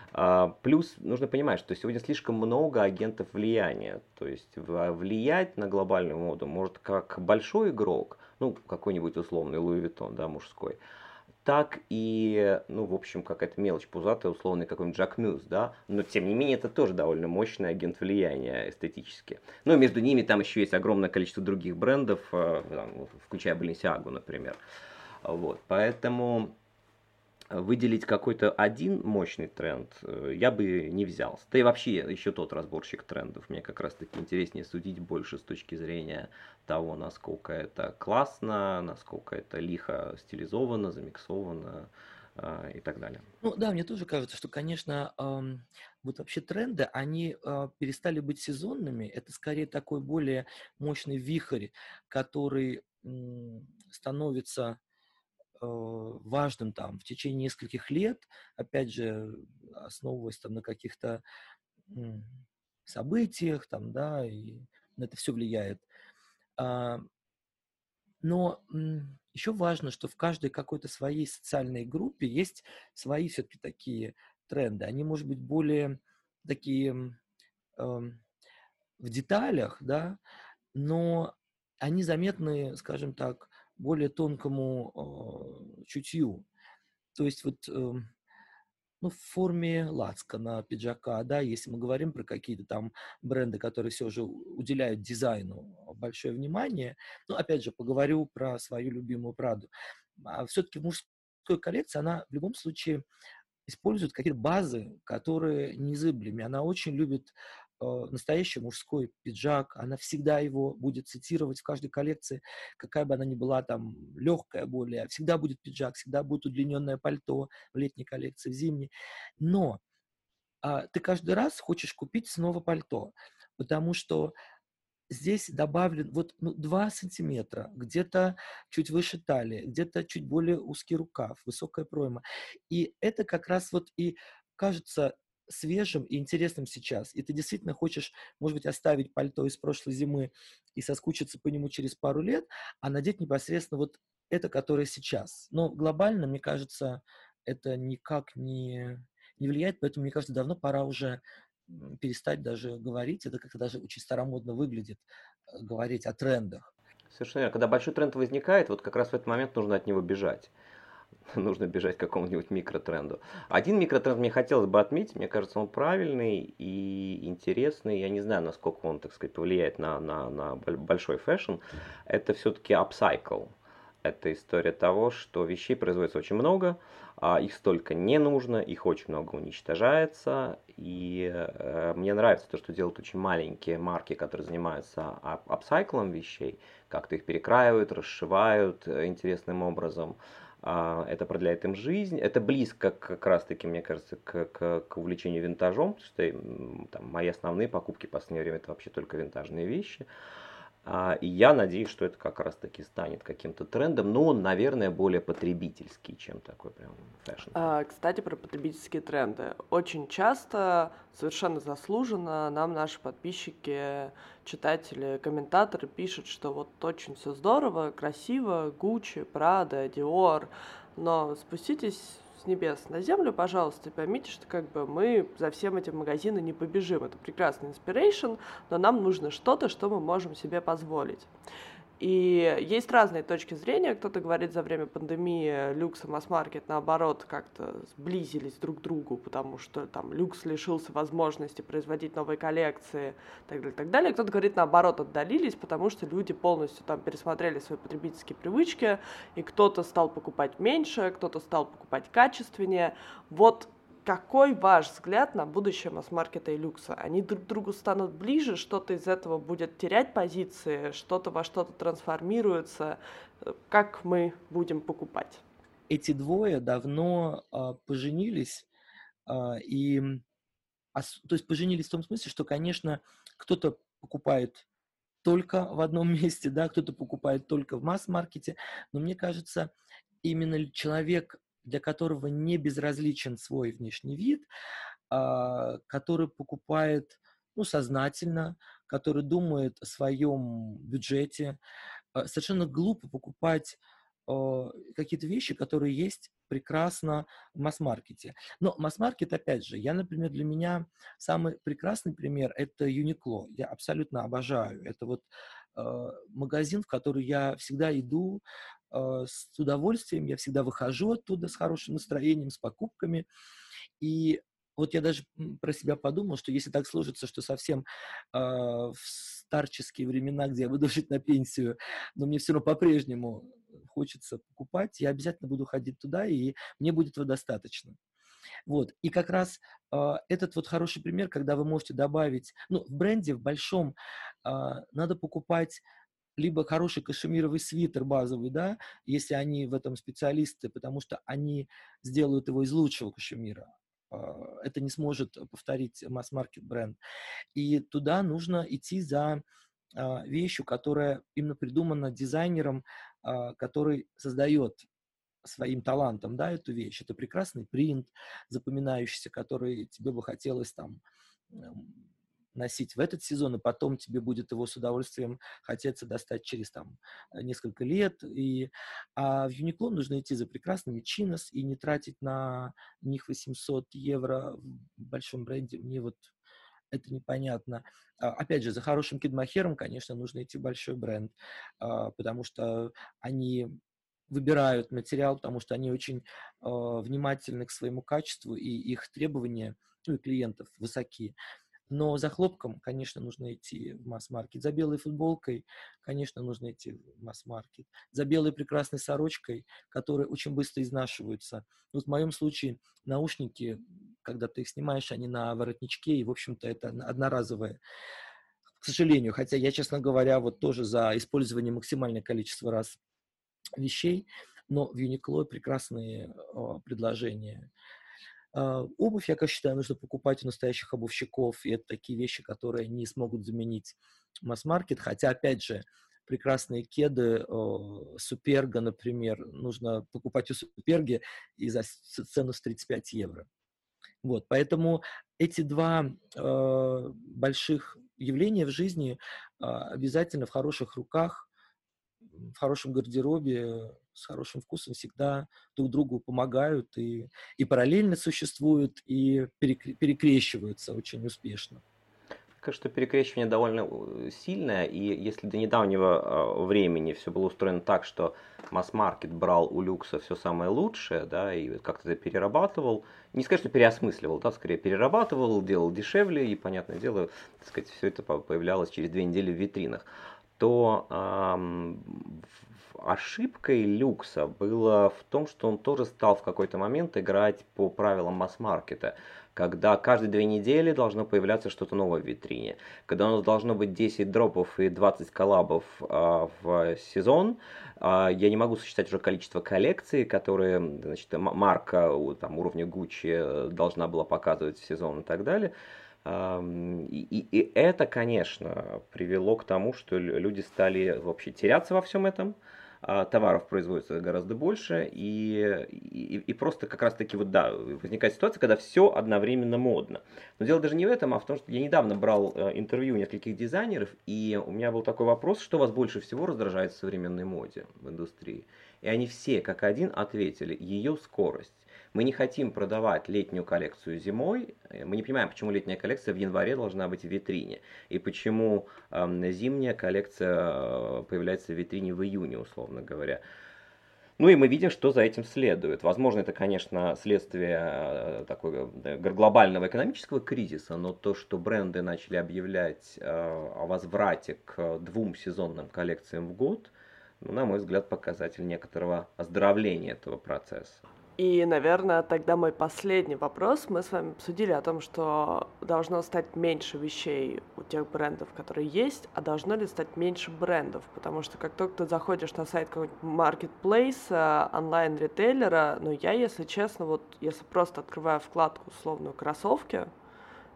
Speaker 2: плюс нужно понимать, что сегодня слишком много агентов влияния. То есть влиять на глобальную моду может как большой игрок, ну, какой-нибудь условный Луи Виттон, да, мужской, так и, ну, в общем, какая-то мелочь пузатая, условный какой-нибудь Джак Мюз, да, но, тем не менее, это тоже довольно мощный агент влияния эстетически. Ну, между ними там еще есть огромное количество других брендов, э, там, включая Balenciaga, например. Вот, поэтому выделить какой-то один мощный тренд э, я бы не взялся. Да и вообще еще тот разборщик трендов. Мне как раз таки интереснее судить больше с точки зрения того, насколько это классно, насколько это лихо стилизовано, замиксовано э, и так далее.
Speaker 3: Ну да, мне тоже кажется, что, конечно, эм, вот вообще тренды, они э, перестали быть сезонными. Это скорее такой более мощный вихрь, который становится важным там в течение нескольких лет, опять же, основываясь там на каких-то событиях, там, да, и на это все влияет. А, но еще важно, что в каждой какой-то своей социальной группе есть свои все-таки такие тренды. Они, может быть, более такие э, в деталях, да, но они заметны, скажем так, более тонкому э, чутью. То есть вот э, ну, в форме лацкана, пиджака, да, если мы говорим про какие-то там бренды, которые все же уделяют дизайну большое внимание, ну, опять же, поговорю про свою любимую Праду. А все-таки мужской коллекция, она в любом случае использует какие-то базы, которые незыблемы. Она очень любит настоящий мужской пиджак, она всегда его будет цитировать в каждой коллекции, какая бы она ни была там легкая более, всегда будет пиджак, всегда будет удлиненное пальто в летней коллекции, в зимней. Но а, ты каждый раз хочешь купить снова пальто, потому что здесь добавлен вот ну, 2 сантиметра, где-то чуть выше талии, где-то чуть более узкий рукав, высокая пройма. И это как раз вот и кажется свежим и интересным сейчас, и ты действительно хочешь, может быть, оставить пальто из прошлой зимы и соскучиться по нему через пару лет, а надеть непосредственно вот это, которое сейчас. Но глобально, мне кажется, это никак не, не влияет, поэтому, мне кажется, давно пора уже перестать даже говорить, это как-то даже очень старомодно выглядит, э, говорить о трендах.
Speaker 2: Совершенно верно. Когда большой тренд возникает, вот как раз в этот момент нужно от него бежать. нужно бежать к какому-нибудь микротренду. Один микротренд мне хотелось бы отметить, мне кажется, он правильный и интересный. Я не знаю, насколько он, так сказать, повлияет на, на, на большой fashion. Это все-таки upcycle. Это история того, что вещей производится очень много, а их столько не нужно, их очень много уничтожается. И э, мне нравится то, что делают очень маленькие марки, которые занимаются апсайклом вещей, как-то их перекраивают, расшивают э, интересным образом. А, это продляет им жизнь. Это близко как раз-таки, мне кажется, к, к, к увлечению винтажом, потому что там, мои основные покупки в последнее время это вообще только винтажные вещи. А, и я надеюсь, что это как раз таки станет каким-то трендом, но он, наверное, более потребительский, чем такой прям fashion.
Speaker 1: А, кстати, про потребительские тренды. Очень часто, совершенно заслуженно, нам наши подписчики, читатели, комментаторы пишут, что вот очень все здорово, красиво, Gucci, Prada, Dior, но спуститесь с небес на землю, пожалуйста, поймите, что как бы мы за всем этим магазином не побежим. Это прекрасный inspiration, но нам нужно что-то, что мы можем себе позволить. И есть разные точки зрения. Кто-то говорит, за время пандемии люкс и масс-маркет, наоборот, как-то сблизились друг к другу, потому что там люкс лишился возможности производить новые коллекции так далее, так далее. Кто-то говорит, наоборот, отдалились, потому что люди полностью там пересмотрели свои потребительские привычки, и кто-то стал покупать меньше, кто-то стал покупать качественнее. Вот какой ваш взгляд на будущее масс-маркета и люкса? Они друг другу станут ближе, что-то из этого будет терять позиции, что-то во что-то трансформируется. Как мы будем покупать?
Speaker 3: Эти двое давно э, поженились, э, и, то есть поженились в том смысле, что, конечно, кто-то покупает только в одном месте, да, кто-то покупает только в масс-маркете, но мне кажется, именно человек для которого не безразличен свой внешний вид, а, который покупает ну, сознательно, который думает о своем бюджете. А, совершенно глупо покупать а, какие-то вещи, которые есть прекрасно в масс-маркете. Но масс-маркет, опять же, я, например, для меня самый прекрасный пример – это Uniqlo. Я абсолютно обожаю. Это вот магазин, в который я всегда иду, с удовольствием, я всегда выхожу оттуда с хорошим настроением, с покупками. И вот я даже про себя подумал, что если так сложится, что совсем э, в старческие времена, где я буду жить на пенсию, но мне все равно по-прежнему хочется покупать, я обязательно буду ходить туда, и мне будет этого достаточно. Вот. И как раз э, этот вот хороший пример, когда вы можете добавить, ну, в бренде, в большом, э, надо покупать либо хороший кашемировый свитер базовый, да, если они в этом специалисты, потому что они сделают его из лучшего кашемира. А, это не сможет повторить масс-маркет бренд. И туда нужно идти за а, вещью, которая именно придумана дизайнером, а, который создает своим талантом, да, эту вещь. Это прекрасный принт, запоминающийся, который тебе бы хотелось там носить в этот сезон, и потом тебе будет его с удовольствием хотеться достать через там э, несколько лет. И, а в Uniqlo нужно идти за прекрасными чинос и не тратить на них 800 евро в большом бренде. Мне вот это непонятно. А, опять же, за хорошим кидмахером, конечно, нужно идти в большой бренд, а, потому что они выбирают материал, потому что они очень а, внимательны к своему качеству, и их требования ну, клиентов высоки. Но за хлопком, конечно, нужно идти в масс-маркет. За белой футболкой, конечно, нужно идти в масс-маркет. За белой прекрасной сорочкой, которые очень быстро изнашиваются. Вот в моем случае наушники, когда ты их снимаешь, они на воротничке, и, в общем-то, это одноразовое. К сожалению, хотя я, честно говоря, вот тоже за использование максимальное количество раз вещей, но в Uniqlo прекрасные о, предложения. А, обувь, я как считаю, нужно покупать у настоящих обувщиков, и это такие вещи, которые не смогут заменить масс-маркет, хотя, опять же, прекрасные кеды, Суперга, например, нужно покупать у Суперги и за цену с 35 евро. Вот, поэтому эти два э, больших явления в жизни э, обязательно в хороших руках в хорошем гардеробе, с хорошим вкусом всегда друг другу помогают и, и параллельно существуют, и перекрещиваются очень успешно.
Speaker 2: Кажется, что перекрещивание довольно э, сильное, и если до недавнего э, времени все было устроено так, что масс-маркет брал у люкса все самое лучшее, да, и как-то это перерабатывал, не сказать, что переосмысливал, да, скорее перерабатывал, делал дешевле, и, понятное дело, так сказать, все это появлялось через две недели в витринах, то эм, ошибкой люкса было в том, что он тоже стал в какой-то момент играть по правилам масс-маркета когда каждые две недели должно появляться что-то новое в витрине, когда у нас должно быть 10 дропов и 20 коллабов а, в сезон, а, я не могу сосчитать уже количество коллекций, которые значит, марка там, уровня Gucci должна была показывать в сезон и так далее. И, и, и это, конечно, привело к тому, что люди стали вообще теряться во всем этом. А, товаров производится гораздо больше, и, и, и просто как раз таки вот, да, возникает ситуация, когда все одновременно модно. Но дело даже не в этом, а в том, что я недавно брал э, интервью нескольких дизайнеров, и у меня был такой вопрос, что вас больше всего раздражает в современной моде в индустрии. И они все, как один, ответили, ее скорость. Мы не хотим продавать летнюю коллекцию зимой. Э, мы не понимаем, почему летняя коллекция в январе должна быть в витрине. И почему э, зимняя коллекция э, появляется в витрине в июне, условно говоря. Ну и мы видим, что за этим следует. Возможно, это, конечно, следствие э, такого глобального экономического кризиса, но то, что бренды начали объявлять о возврате к двум сезонным коллекциям в год, ну, на мой взгляд, показатель некоторого оздоровления этого процесса.
Speaker 1: И, наверное, тогда мой последний вопрос. Мы с вами обсудили о том, что должно стать меньше вещей у тех брендов, которые есть, а должно ли стать меньше брендов? Потому что как только ты заходишь на сайт какого-нибудь маркетплейса, онлайн-ритейлера, ну я, если честно, вот если просто открываю вкладку условную кроссовки,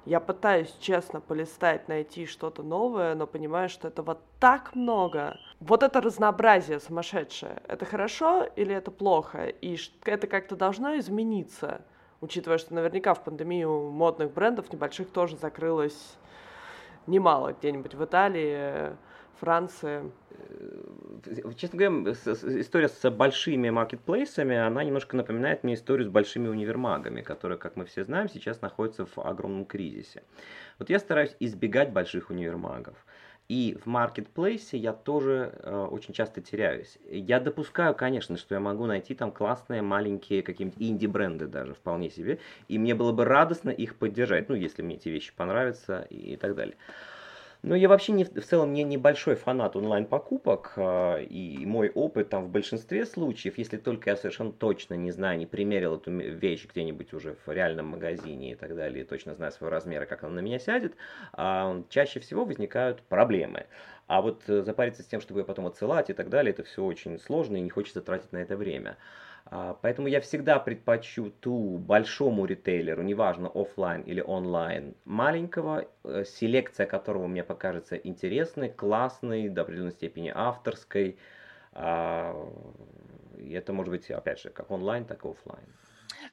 Speaker 1: я пытаюсь честно полистать, найти что-то новое, но понимаю, что этого так много. Вот это разнообразие сумасшедшее. Это хорошо или это плохо? И это как-то должно измениться, учитывая, что наверняка в пандемию модных брендов небольших тоже закрылось немало где-нибудь в Италии, Франции.
Speaker 2: Честно говоря, история с большими маркетплейсами, она немножко напоминает мне историю с большими универмагами, которые, как мы все знаем, сейчас находятся в огромном кризисе. Вот я стараюсь избегать больших универмагов. И в маркетплейсе я тоже э, очень часто теряюсь. Я допускаю, конечно, что я могу найти там классные маленькие какие-нибудь инди-бренды даже вполне себе. И мне было бы радостно их поддержать, ну, если мне эти вещи понравятся и, и так далее. Ну, я вообще не, в целом не небольшой фанат онлайн-покупок, э, и мой опыт там в большинстве случаев, если только я совершенно точно не знаю, не примерил эту вещь где-нибудь уже в реальном магазине и так далее, и точно знаю свой размер, как она на меня сядет, э, чаще всего возникают проблемы. А вот э, запариться с тем, чтобы ее потом отсылать и так далее, это все очень сложно и не хочется тратить на это время. А, поэтому я всегда предпочту ту большому ритейлеру, неважно офлайн или онлайн, маленького, э, селекция которого мне покажется интересной, классной, до определенной степени авторской. А, и это может быть, опять же, как онлайн, так и офлайн.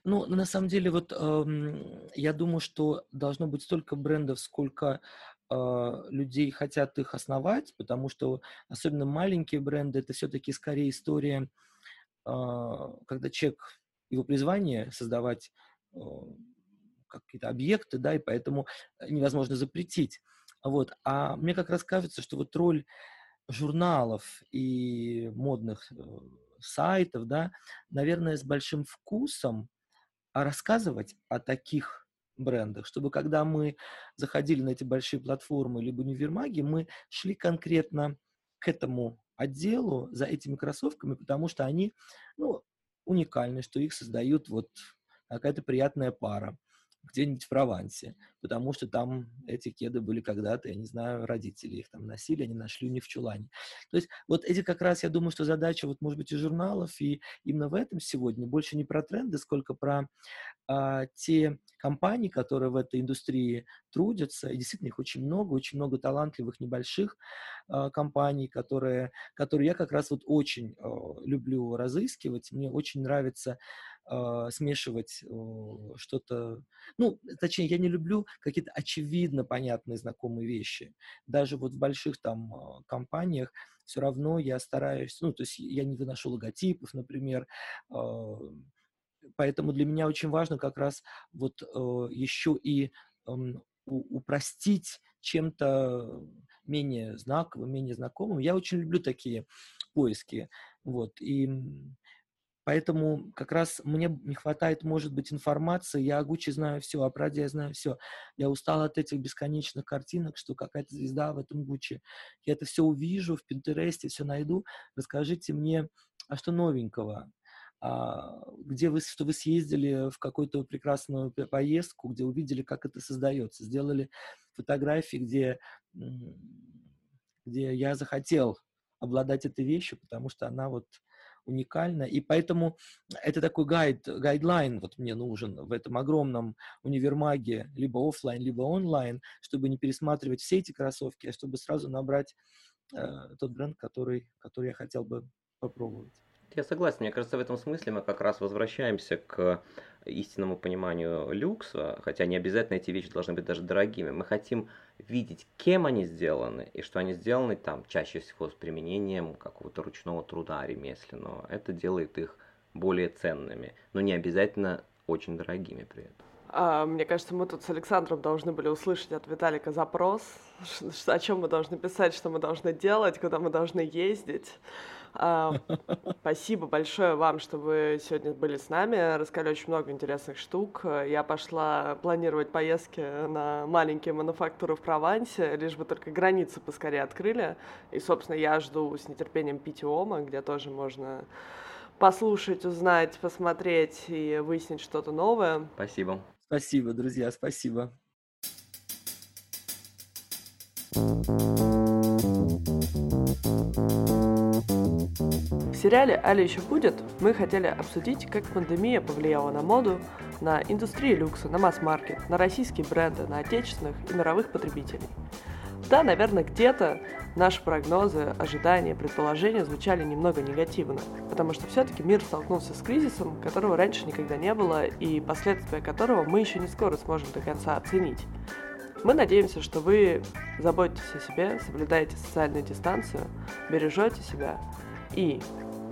Speaker 3: Ну, на самом деле, вот эм, я думаю, что должно быть столько брендов, сколько э, людей хотят их основать, потому что особенно маленькие бренды это все-таки скорее история когда человек, его призвание создавать а, какие-то объекты, да, и поэтому невозможно запретить. Вот. А мне как раз кажется, что вот роль журналов и модных э, сайтов, да, наверное, с большим вкусом рассказывать о таких брендах, чтобы когда мы заходили на эти большие платформы либо универмаги, мы шли конкретно к этому отделу за этими кроссовками, потому что они, ну, уникальны, что их создают вот какая-то приятная пара где-нибудь в Провансе, потому что там эти кеды были когда-то, я не знаю, родители их там носили, они нашли у них в чулане. То есть вот эти как раз, я думаю, что задача вот, может быть, и журналов, и именно в этом сегодня больше не про тренды, сколько про а, те компании, которые в этой индустрии трудятся, и действительно их очень много, очень много талантливых небольших а, компаний, которые, которые я как раз вот очень а, люблю разыскивать, мне очень нравится э, смешивать э, что-то, ну, точнее, я не люблю какие-то очевидно понятные знакомые вещи. Даже вот в больших там компаниях все равно я стараюсь, ну, то есть я не выношу логотипов, например, а, поэтому для меня очень важно как раз вот э, еще и упростить чем-то менее знаковым, менее знакомым. Я очень люблю такие поиски. Вот. И Поэтому как раз мне не хватает, может быть, информации. Я о Гуччи знаю все, о Праде я знаю все. Я устал от этих бесконечных картинок, что какая-то звезда в этом Гуччи. Я это все увижу в Пинтересте, все найду. Расскажите мне, а что новенького? А, где вы, что вы съездили в какую-то прекрасную поездку, где увидели, как это создается, сделали фотографии, где, где я захотел обладать этой вещью, потому что она вот уникальна. И поэтому это такой гайд, гайдлайн вот мне нужен в этом огромном универмаге, либо офлайн, либо онлайн, чтобы не пересматривать все эти кроссовки, а чтобы сразу набрать э, тот бренд, который, который я хотел бы попробовать.
Speaker 2: Я согласен. Мне кажется, в этом смысле мы как раз возвращаемся к истинному пониманию люкса, хотя не обязательно эти вещи должны быть даже дорогими. Мы хотим видеть, кем они сделаны, и что они сделаны там чаще всего с применением какого-то ручного труда ремесленного. Это делает их более ценными, но не обязательно очень дорогими при этом.
Speaker 1: А, мне кажется, мы тут с Александром должны были услышать от Виталика запрос, о чем мы должны писать, что мы должны делать, куда мы должны ездить. А, спасибо большое вам, что вы сегодня были с нами, рассказали очень много интересных штук. Я пошла планировать поездки на маленькие мануфактуры в Провансе, лишь бы только границы поскорее открыли. И, собственно, я жду с нетерпением Питиома, где тоже можно послушать, узнать, посмотреть и выяснить что-то новое.
Speaker 2: Спасибо.
Speaker 3: Спасибо, друзья, спасибо.
Speaker 1: Сериале «Аля еще будет» мы хотели обсудить, как пандемия повлияла на моду, на индустрию люкса, на масс-маркет, на российские бренды, на отечественных и мировых потребителей. Да, наверное, где-то наши прогнозы, ожидания, предположения звучали немного негативно, потому что все-таки мир столкнулся с кризисом, которого раньше никогда не было, и последствия которого мы еще не скоро сможем до конца оценить. Мы надеемся, что вы заботитесь о себе, соблюдаете социальную дистанцию, бережете себя и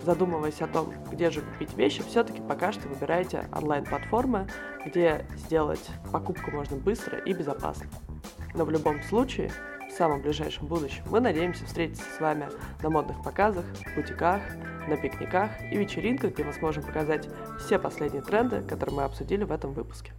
Speaker 1: задумываясь о том, где же купить вещи, все-таки пока что выбирайте онлайн-платформы, где сделать покупку можно быстро и безопасно. Но в любом случае, в самом ближайшем будущем, мы надеемся встретиться с вами на модных показах, бутиках, на пикниках и вечеринках, где мы сможем показать все последние тренды, которые мы обсудили в этом выпуске.